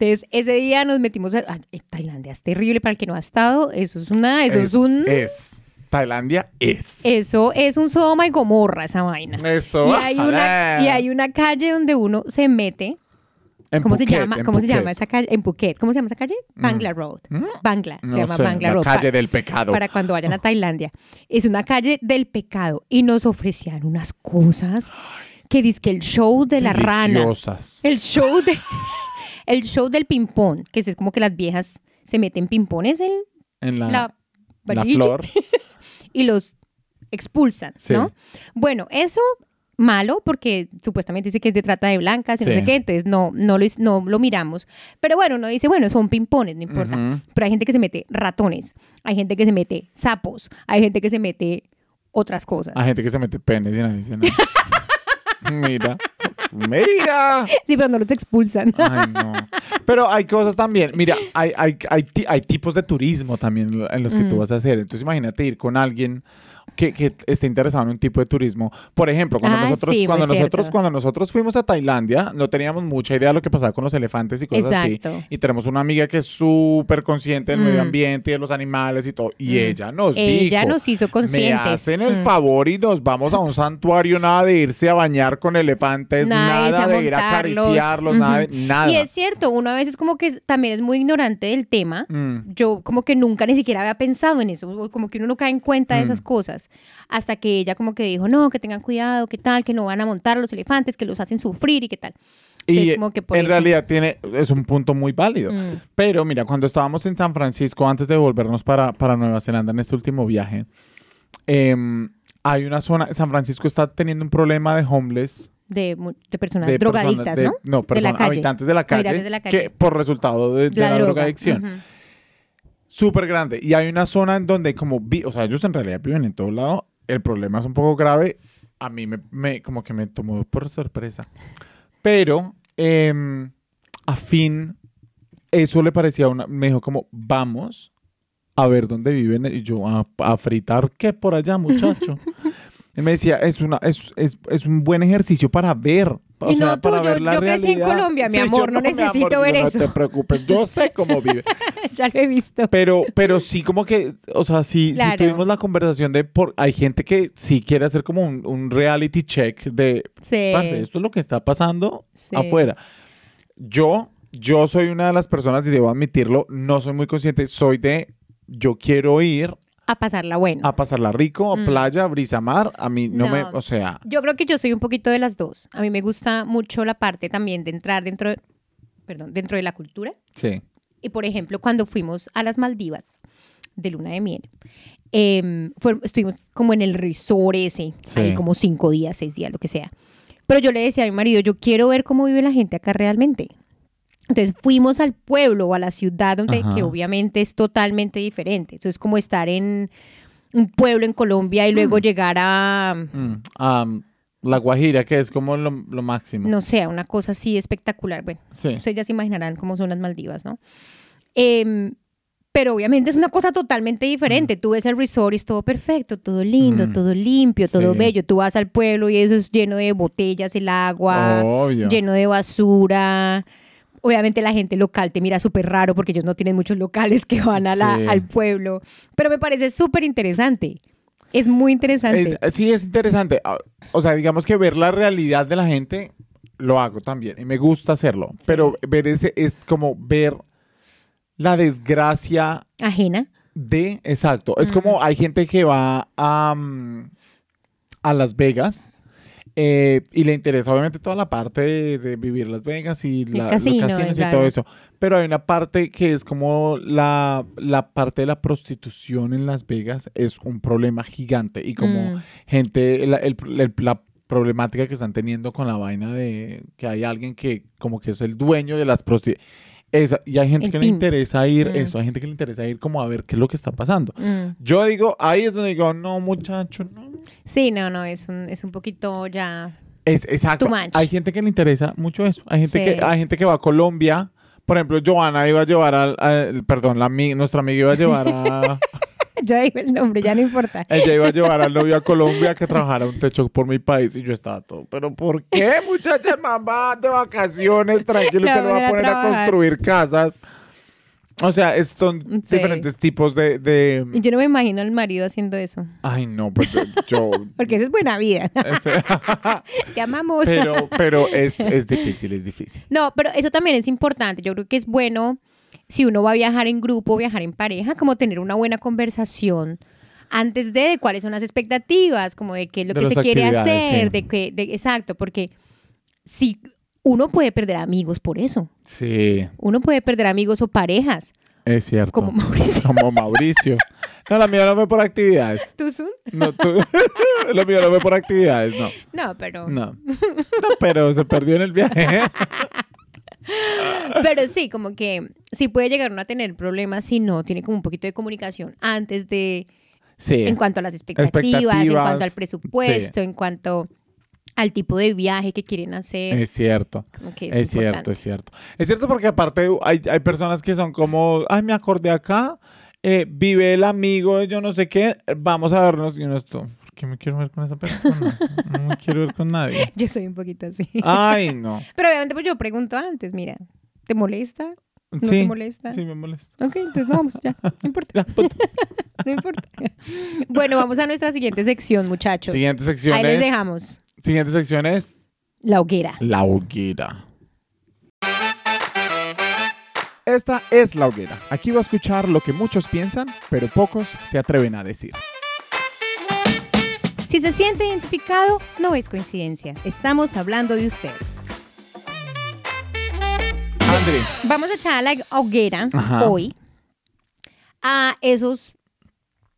Entonces, ese día nos metimos a... en Tailandia es terrible para el que no ha estado. Eso es una... Eso es, un... es. Tailandia es. Eso es un Sodoma y Gomorra, esa vaina. Eso. Y hay, una, y hay una calle donde uno se mete. En ¿Cómo se llama? ¿Cómo se llama esa calle? En Phuket. ¿Cómo se llama esa calle? Bangla Road. ¿Mm? Bangla. No se llama sé, Bangla la Road. calle del pecado. Para cuando vayan a Tailandia. Es una calle del pecado. Y nos ofrecían unas cosas que dice que el show de la rana. Deliciosas. El show de el show del ping-pong, que es como que las viejas se meten pimpones en En la, la, flor. y los expulsan, Sí. ¿no? Bueno, eso malo porque supuestamente dice que es de trata de blancas y no sé qué, entonces no, no, lo, no lo miramos. Pero bueno, uno dice, bueno, son pimpones, no importa. Pero hay gente que se mete ratones, hay gente que se mete sapos, hay gente que se mete otras cosas. Hay gente que se mete penes y nadie dice nada. Mira. Mira. Sí, pero no los expulsan. Ay, no. Pero hay cosas también. Mira, hay, hay, hay, hay tipos de turismo también en los que tú Mm. vas a hacer. Entonces, imagínate ir con alguien que, que esté interesado en un tipo de turismo. Por ejemplo, cuando Ah, nosotros, sí, cuando nosotros, cierto. cuando nosotros fuimos a Tailandia, no teníamos mucha idea de lo que pasaba con los elefantes y cosas Exacto. así. Y tenemos una amiga que es súper consciente del Mm. medio ambiente y de los animales y todo. Y Mm. ella nos Ella dijo. nos hizo Me conscientes. hacen el Mm. favor y nos vamos a un santuario, nada de irse a bañar con elefantes, Nada de nada ir a acariciarlos, nada, de- nada. Y es cierto, uno a veces como que también es muy ignorante del tema. Mm. Yo como que nunca ni siquiera había pensado en eso, como que uno no cae en cuenta de Mm. esas cosas, hasta que ella como que dijo, no, que tengan cuidado, que tal, que no van a montar a los elefantes, que los hacen sufrir y qué tal. Y que en eso. realidad tiene, es un punto muy válido. Mm. Pero mira, cuando estábamos en San Francisco, antes de volvernos para, para Nueva Zelanda en este último viaje, em, hay una zona, San Francisco está teniendo un problema de homeless. De, personas de drogadictas, personas- de- ¿no? No, De la personas, habitantes de la calle, Habitantes de la calle. que por resultado de, la, drogadicción. Súper grande. Y hay una zona en donde como vi, o sea, ellos en realidad viven en todo lado. El problema es un poco grave. A mí me, me- como que me tomó por sorpresa. Pero em, a fin, eso le parecía una, me dijo como, vamos a ver dónde viven. Y yo, a, a fritar, ¿qué por allá, muchacho? Él me decía, es, una, es, es, es un buen ejercicio para ver. O Y no sea, tú, para yo- ver la yo crecí en. Colombia, mi amor, no necesito amor, ver no eso. te preocupes, yo sé cómo vive. ya lo he visto. Pero, pero sí como que, o sea, sí, tuvimos la conversación de, por, hay gente que sí quiere hacer como un, un reality check de, Sí. "Parce, esto es lo que está pasando Sí. afuera. Yo, yo soy una de las personas, y debo admitirlo, no soy muy consciente, soy de, yo quiero ir A pasarla bueno. a pasarla rico, Mm. playa, brisa mar, a mí no, me, o sea, Yo creo que yo soy un poquito de las dos. A mí me gusta mucho la parte también de entrar dentro, de- perdón, dentro de la cultura. sí. Y por ejemplo, cuando fuimos a las Maldivas de luna de miel, fue- estuvimos como en el resort ese, Sí. ahí como cinco días, seis días, lo que sea. Pero yo le decía a mi marido, yo quiero ver cómo vive la gente acá realmente. Entonces fuimos al pueblo o a la ciudad donde Ajá. que obviamente es totalmente diferente. Entonces como estar en un pueblo en Colombia y luego llegar a Mm, am, la Guajira, que es como lo, lo máximo. no sé, una cosa así espectacular. Bueno, Sí. ustedes ya se imaginarán cómo son las Maldivas, ¿no? Em, pero obviamente es una cosa totalmente diferente. Tú ves el resort y es todo perfecto, todo lindo, Mm. todo limpio, todo Sí. bello. Tú vas al pueblo y eso es lleno de botellas, el agua, Obvio. lleno de basura. Obviamente la gente local te mira súper raro porque ellos no tienen muchos locales que van a la- Sí. al pueblo. Pero me parece súper interesante. Es muy interesante. Es- sí, es interesante. Ah, O sea, digamos que ver la realidad de la gente lo hago también y me gusta hacerlo. Pero ver ese es como ver la desgracia Ajena. de. Exacto. Es como hay gente que va a, mm, a Las Vegas. Eh, y le interesa obviamente toda la parte de, de vivir Las Vegas y la, los casino, casinos y todo eso. Pero hay una parte que es como la, la parte de la prostitución en Las Vegas es un problema gigante. Y como Mm. gente, la, el- el- la problemática que están teniendo con la vaina de que hay alguien que como que es el dueño de las prostitutas. Y hay gente El que le interesa ir, Mm. eso, hay gente que le interesa ir como a ver qué es lo que está pasando. Mm. Yo digo, ahí es donde digo, no, muchacho, no. Sí, no, no, es un, es un poquito ya. Es, exacto. Too much. Hay gente que le interesa mucho eso. Hay gente, Sí. que, hay gente que va a Colombia. Por ejemplo, Joana iba a llevar al, al- perdón, la, nuestra amiga iba a llevar a, Ya digo el nombre, ya no importa. ella iba a llevar al novio a Colombia que trabajara un techo por mi país y yo estaba todo. Pero ¿por qué, muchachas, mamá, de vacaciones, tranquilo, La te lo va a poner a construir casas? O sea, son Sí. diferentes tipos de, de- yo no me imagino al marido haciendo eso. Ay, no, pues yo... yo- Porque esa es buena vida. Te amamos. pero pero es, es difícil, es difícil. No, pero eso también es importante. Yo creo que es bueno si uno va a viajar en grupo, viajar en pareja, como tener una buena conversación antes de, de cuáles son las expectativas, como de qué es lo De que se quiere hacer, sí. de que, de, exacto, porque si uno puede perder amigos por eso, Sí, uno puede perder amigos o parejas, es cierto. como Mauricio. Como Mauricio. No, la mía no fue por actividades. ¿Tú, Sun? No, tú- la mía no fue por actividades, no. No, pero, No. No, pero se perdió en el viaje. pero sí, como que sí puede llegar uno a tener problemas si no tiene como un poquito de comunicación antes de, Sí. en cuanto a las expectativas, en cuanto al presupuesto, en cuanto al tipo de viaje que quieren hacer. Es cierto. es, Es, cierto, es cierto. Es cierto porque aparte hay, hay personas que son como, ay, me acordé acá, eh, vive el amigo yo no sé qué, vamos a vernos. Y uno esto, ¿por qué me quiero ver con esa persona? No me quiero ver con nadie. Yo soy un poquito así. Ay, no. Pero obviamente pues yo pregunto antes, mira, ¿te molesta? ¿No sí, te molesta? sí, me molesta. Ok, entonces no vamos, ya, no importa, no importa. Bueno, vamos a nuestra siguiente sección, muchachos. Siguiente sección Ahí les es- dejamos Siguiente sección es la hoguera. la hoguera. Esta es la hoguera. Aquí va a escuchar lo que muchos piensan, pero pocos se atreven a decir. Si se siente identificado, no es coincidencia. Estamos hablando de usted. André, Vamos a echar a la hoguera Ajá. hoy a esos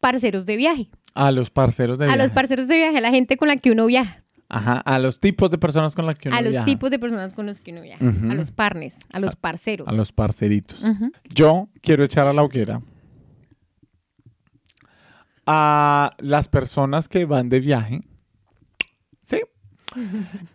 parceros de viaje. A los parceros de A viaje. los parceros de viaje, a la gente con la que uno viaja. Ajá, a los tipos de personas con las que uno a los viaja. tipos de personas con los que uno viaja. A los partners, a los parceros. A los parceritos. Yo quiero echar a la hoguera a las personas que van de viaje. Sí.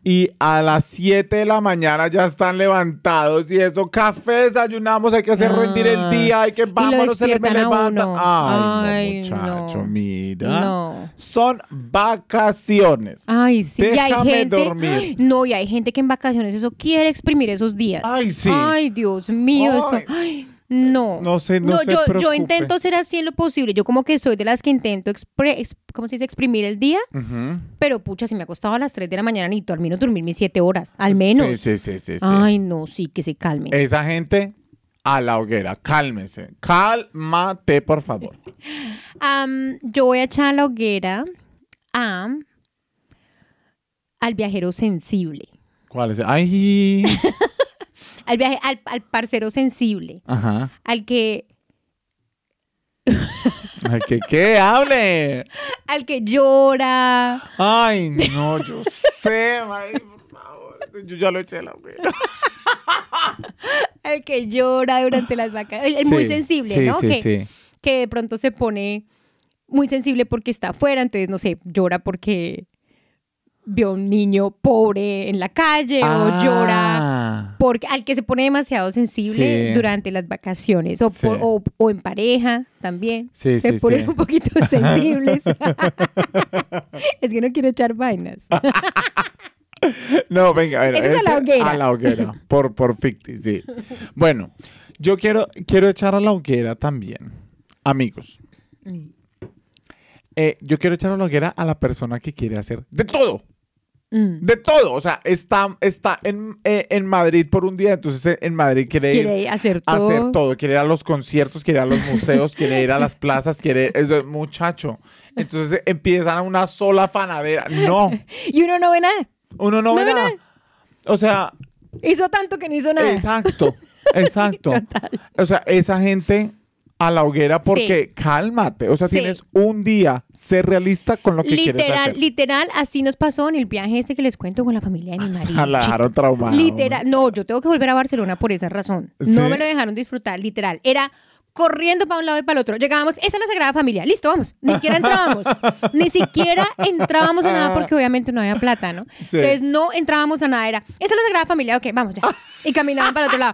Y a las 7 de la mañana ya están levantados y eso, café, desayunamos, hay que hacer rendir el Ah. día, hay que vámonos, se le me levantan. Ay, Ay, no, muchacho, no. mira. No. Son vacaciones. Ay, sí. y hay Déjame gente. dormir. No, y hay gente que en vacaciones eso quiere exprimir esos días. Ay, sí. Ay, Dios mío, Ay. eso. Ay, no. No se- no se yo, yo intento ser así en lo posible. Yo como que soy de las que intento expre- ex- ¿cómo se dice? exprimir el día, pero pucha, si me acostaba a las 3 de la mañana ni al menos dormir mis 7 horas, al menos. Sí, sí, sí, sí. sí. Ay, no, sí, que se calmen. Esa gente a la hoguera, cálmese. Cálmate, por favor. Yo voy a echar a la hoguera a, al viajero sensible. ¿Cuál es? Ay. Al, viaje, al, al parcero sensible. Ajá. Al que, Ay, que qué hable. al que llora. Ay, no, yo sé, Mari, por favor. Yo ya lo eché a la hoguera. Al que llora durante las vacaciones. Es muy sensible, sí, ¿no? Sí, que, sí. que de pronto se pone muy sensible porque está afuera, entonces, no sé, llora porque vio un niño pobre en la calle o llora Ah. Porque al que se pone demasiado sensible Sí. durante las vacaciones o, Sí. por- o, o en pareja también. Sí, se ponen un poquito sensibles. es que no quiero echar vainas. No, venga, a ver. Es a la hoguera. A la hoguera, por, por ficti, sí. Bueno, yo quiero, quiero echar a la hoguera también. Amigos, eh, yo quiero echar a la hoguera a la persona que quiere hacer de todo. Mm. De todo. O sea, está, está en, eh, en Madrid por un día, entonces eh, en Madrid quiere, ir hacer todo. hacer todo. Quiere ir a los conciertos, quiere ir a los museos, quiere ir a las plazas, quiere... Es muchacho. Entonces eh, empiezan a una sola fanadera. No, Y uno no ve nada. uno no, No ve ve nada. O sea, Hizo tanto que no hizo nada. exacto, exacto. O sea, esa gente a la hoguera porque cálmate. O sea, Sí. tienes un día. Ser realista con lo que quieres Literal, hacer. literal, así nos pasó en el viaje este que les cuento con la familia de mi marido. Ah, la dejaron traumada. Literal, no, yo tengo que volver a Barcelona por esa razón. ¿Sí? No me lo dejaron disfrutar, literal. Era corriendo para un lado y para el otro. Llegábamos, esa es la Sagrada Familia, listo, vamos. Ni siquiera entrábamos. Ni siquiera entrábamos a nada porque obviamente no había plata, ¿no? Sí. Entonces no entrábamos a nada, era, esa es la Sagrada Familia, ok, vamos ya. Y caminaban para otro lado.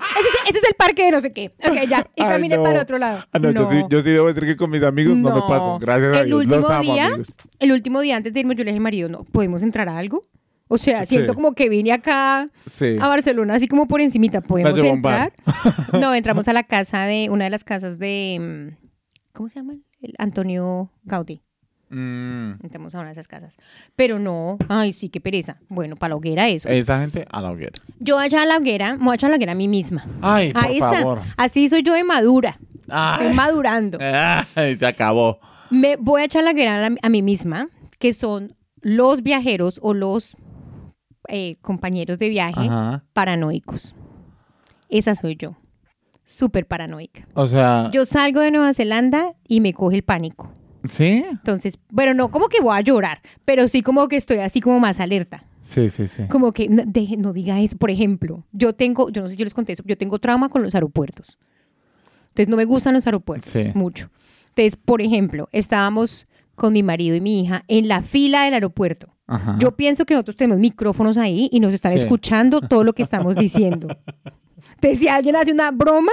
Ese es, el parque de no sé qué. Ok, ya. Y caminé no. para otro lado. Ah, no, Yo, sí, yo sí debo decir que con mis amigos no, me pasó. Gracias a el Dios. Último Los amo, día, amigos. El último día antes de irme, yo le dije, marido, ¿no podemos entrar a algo? O sea, siento Sí. como que vine acá Sí. a Barcelona, así como por encimita. ¿Podemos entrar? no, entramos a la casa de, una de las casas de, mm, ¿cómo se llama? El Antonio Gaudí. Mm, Entramos a una de esas casas. Pero no, ay, sí, qué pereza. Bueno, para la hoguera eso. esa gente a la hoguera. Yo allá a la hoguera, me voy a echar a la hoguera a mí misma. Ay, por Ahí está. favor. Así soy yo de madura. Estoy madurando. ay, se acabó. Me voy a echar la guerra a, la- a mí misma, que son los viajeros o los eh, compañeros de viaje Ajá. paranoicos. Esa soy yo. Súper paranoica. O sea, Yo salgo de Nueva Zelanda y me coge el pánico. ¿sí? Entonces, bueno, no como que voy a llorar, pero sí como que estoy así como más alerta. Sí, sí, sí. Como que no, deje- no diga eso. Por ejemplo, yo tengo, yo no sé si yo les conté eso, yo tengo trauma con los aeropuertos. Entonces no me gustan los aeropuertos Sí. mucho. Entonces, por ejemplo, estábamos con mi marido y mi hija en la fila del aeropuerto. Ajá. Yo pienso que nosotros tenemos micrófonos ahí y nos están Sí. escuchando todo lo que estamos diciendo. Entonces, si alguien hace una broma,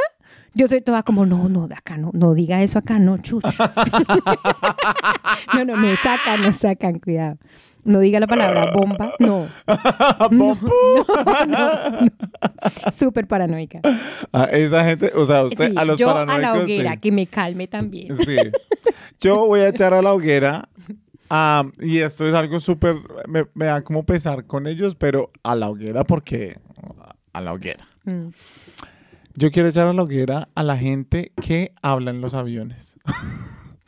yo soy toda como, no, no, acá no, no diga eso acá, no, chuch. no, no, no sacan, no sacan, cuidado. No diga la palabra bomba, no. No, no, no. Súper paranoica. A esa gente, o sea, usted Sí, a los yo a la paranoicos, hoguera, sí. que me calme también. Sí. Yo voy a echar a la hoguera. Ah, y esto es algo súper. Me, me da como pesar con ellos, pero a la hoguera porque. A la hoguera. Mm. Yo quiero echar a la hoguera a la gente que habla en los aviones.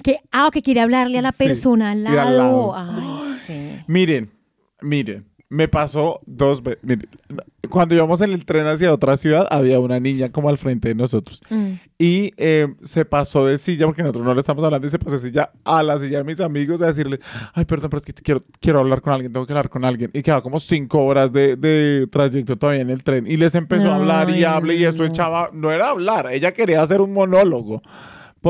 Que, ah, que quiere hablarle a la Sí, persona al y al lado. lado. Ay, sí. Miren, miren. Me pasó dos veces. cuando íbamos en el tren hacia otra ciudad, había una niña como al frente de nosotros. Mm. Y eh, se pasó de silla, porque nosotros no le estamos hablando, y se pasó de silla a la silla de mis amigos a decirle, ay, perdón, pero es que quiero, quiero hablar con alguien, tengo que hablar con alguien. Y quedaba como cinco horas de, de trayecto todavía en el tren. Y les empezó a hablar y hable, y eso no. echaba, no era hablar, ella quería hacer un monólogo. O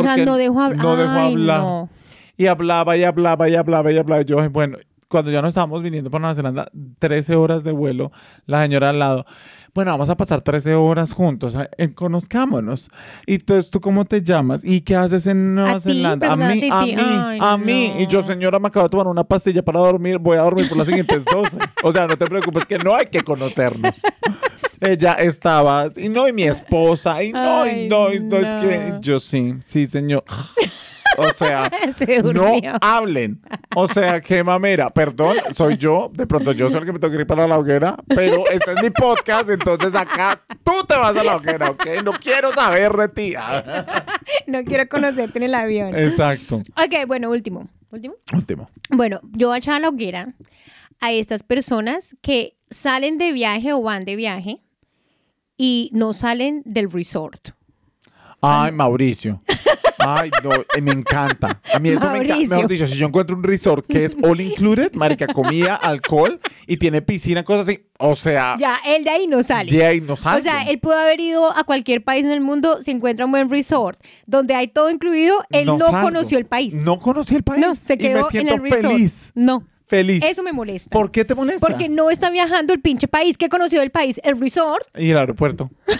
sea, Porque no dejó hablar. No dejó Ay, hablar. Y hablaba y hablaba y hablaba y hablaba. Y yo, bueno, cuando ya nos estábamos viniendo para Nueva Zelanda, 13 horas de vuelo, la señora al lado. Bueno, vamos a pasar 13 horas juntos, eh, conozcámonos. Y entonces, ¿tú cómo te llamas? ¿Y qué haces en Nueva ¿A? Zelanda? A ¿Verdad, mí, a mí, Ay, a mí. Y yo, no. señora, me acabo de tomar una pastilla para dormir, voy a dormir por las siguientes 12. O sea, no te preocupes, que no hay que conocernos. Ella estaba, y no, y mi esposa, y no, y Ay, no, y no, es que no. yo sí, sí, señor. O sea, Se no hablen. O sea, qué mamera. Perdón, soy yo. De pronto yo soy el que me tengo que ir para la hoguera. Pero este es mi podcast. Entonces acá tú te vas a la hoguera, ¿ok? No quiero saber de ti. No quiero conocerte en el avión. Exacto. Ok, bueno, último. Último. Último. Bueno, yo voy a echar a la hoguera a estas personas que salen de viaje o van de viaje y no salen del resort. Ay, Mauricio. Ay, no, eh, me encanta. A mí eso me encanta. Mauricio. Mejor dicho, si yo encuentro un resort que es all included, marica, comida, alcohol y tiene piscina, cosas así. O sea, Ya, él de ahí no sale. de ahí no O salgo. sea, él pudo haber ido a cualquier país en el mundo, se encuentra un buen resort, donde hay todo incluido, él no, salgo. conoció el país. No conocí el país. No, se y quedó me en siento el resort. feliz. No, Feliz. eso me molesta. ¿Por qué te molesta? Porque no está viajando el pinche país. ¿Qué conoció del país? El resort. Y el aeropuerto.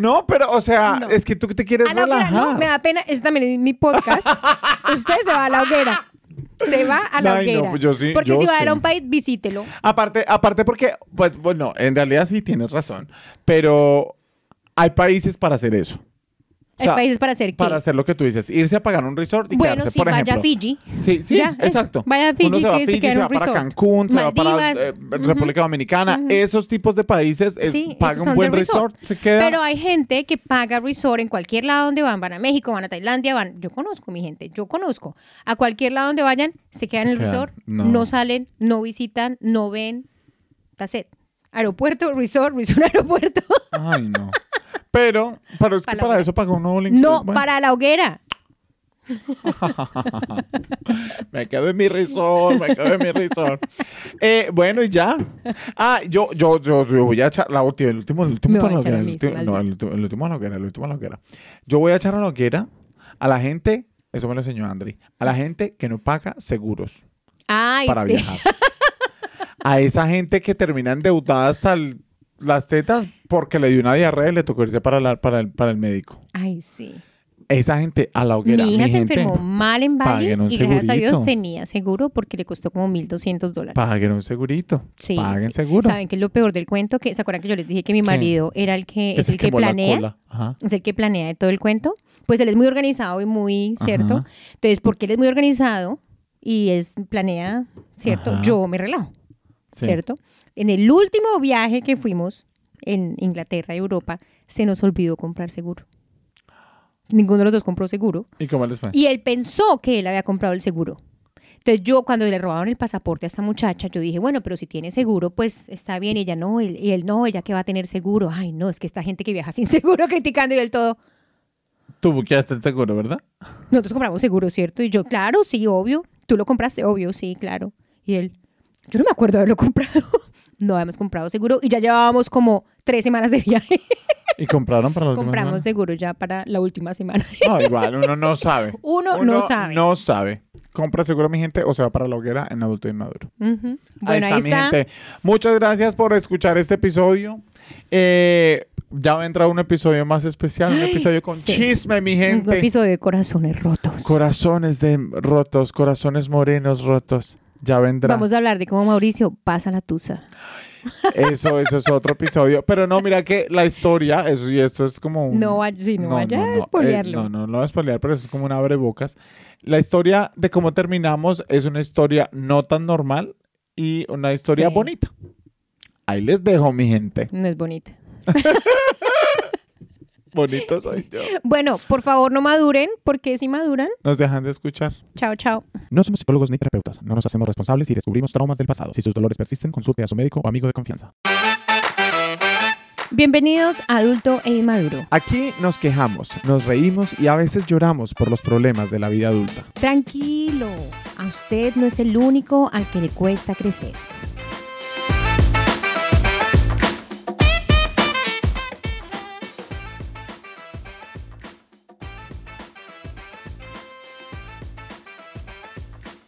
no, pero, o sea, No. es que tú te quieres A la hoguera, relajar. no, me da pena. Eso también es mi podcast. Usted se va a la hoguera. Se va a la Ay, no, hoguera. pues yo sí, Porque yo si va a ir sí. a un país, visítelo. Aparte, aparte porque, pues, bueno, en realidad sí tienes razón, pero hay países para hacer eso. O Hay sea, países para hacer qué. para hacer lo que tú dices, irse a pagar un resort y bueno, quedarse, sí, por vaya ejemplo. a Fiji. Sí, sí, Ya, exacto. Vaya a Fiji, Uno se va a se Fiji, se va para. Cancún, se va para eh. República Dominicana. Esos tipos de países, es, Sí, paga esos un buen resort, resort. se queda. Pero hay gente que paga resort en cualquier lado donde van. Van a México, van a Tailandia, van. Yo conozco mi gente, yo conozco. A cualquier lado donde vayan, se quedan en el quedan, resort, no. no. salen, no visitan, no ven. It. Aeropuerto, resort, resort, aeropuerto. Ay, no. Pero, pero es que Para eso paga uno all no. Bueno. para la hoguera. Me quedo en mi resort, me quedo en mi resort. Eh, bueno, y ya. Ah, yo, yo, yo, yo voy a echar la última, el último, el último para la hoguera. El último, no, el último, el último a la hoguera, el último a la hoguera. Yo voy a echar a la hoguera a la gente, eso me lo enseñó Andri, a la gente que no paga seguros Ay, para sí. viajar. A esa gente que termina endeudada hasta el- las tetas porque le dio una diarrea y le tocó irse para, la- para, el, para el médico. Ay, sí. Esa gente a la hoguera. Mi hija se gente, enfermó mal en Bali y gracias a Dios tenía seguro porque le costó como 1.200 dólares. Paguen un segurito. Sí, paguen sí. seguro. ¿Saben qué es lo peor del cuento? Que, ¿Se acuerdan que yo les dije que mi ¿Qué? marido era el que, es el que planea? Es el que planea de todo el cuento. Pues él es muy organizado y muy, ¿cierto? Ajá. Entonces, porque él es muy organizado y es planea, ¿cierto? Ajá. Yo me relajo, Sí. ¿cierto? En el último viaje que fuimos en Inglaterra y Europa, se nos olvidó comprar seguro. Ninguno de los dos compró seguro. ¿Y cómo les fue? Y él pensó que él había comprado el seguro. Entonces yo, cuando le robaron el pasaporte a esta muchacha, yo dije, bueno, pero si tiene seguro, pues está bien. Y ella no, y y él no, ella que va a tener seguro. Ay, no, es que esta gente que viaja sin seguro criticando y él todo. Tú buqueaste el seguro, ¿verdad? Nosotros compramos seguro, ¿cierto? Y yo, claro, sí, obvio. Tú lo compraste, obvio, sí, claro. Y él, yo no me acuerdo de haberlo comprado. No habíamos comprado seguro y ya llevábamos como tres semanas de viaje. ¿Y compraron para la última compramos semana? seguro ya para la última semana. No, igual, uno no sabe. Uno no sabe. No sabe. Compra seguro, mi gente, o se va para la hoguera en adulto inmaduro. Bueno, ahí mi está. gente. Muchas gracias por escuchar este episodio. Eh, ya va a entrar un episodio más especial, un episodio con sí. chisme, mi Un gente. episodio de corazones rotos. Corazones de rotos, corazones morenos rotos. Ya vendrá. Vamos a hablar de cómo Mauricio pasa la tusa. Eso, eso es otro episodio. Pero no, mira que la historia, eso y esto es como un... No vaya- sí, no vaya a spoilearlo. Eh, no, no, no voy a spoilear, pero eso es como un abrebocas. La historia de cómo terminamos es una historia no tan normal y una historia Sí. bonita. Ahí les dejo, mi gente. No es bonita. Bonito soy yo. Bueno, por favor no maduren, porque si maduran, Nos dejan de escuchar. chao, chao. No somos psicólogos ni terapeutas. No nos hacemos responsables si descubrimos traumas del pasado. Si sus dolores persisten, consulte a su médico o amigo de confianza. Bienvenidos a Adulto e Inmaduro. Aquí nos quejamos, nos reímos y a veces lloramos por los problemas de la vida adulta. Tranquilo, a usted no es el único al que le cuesta crecer.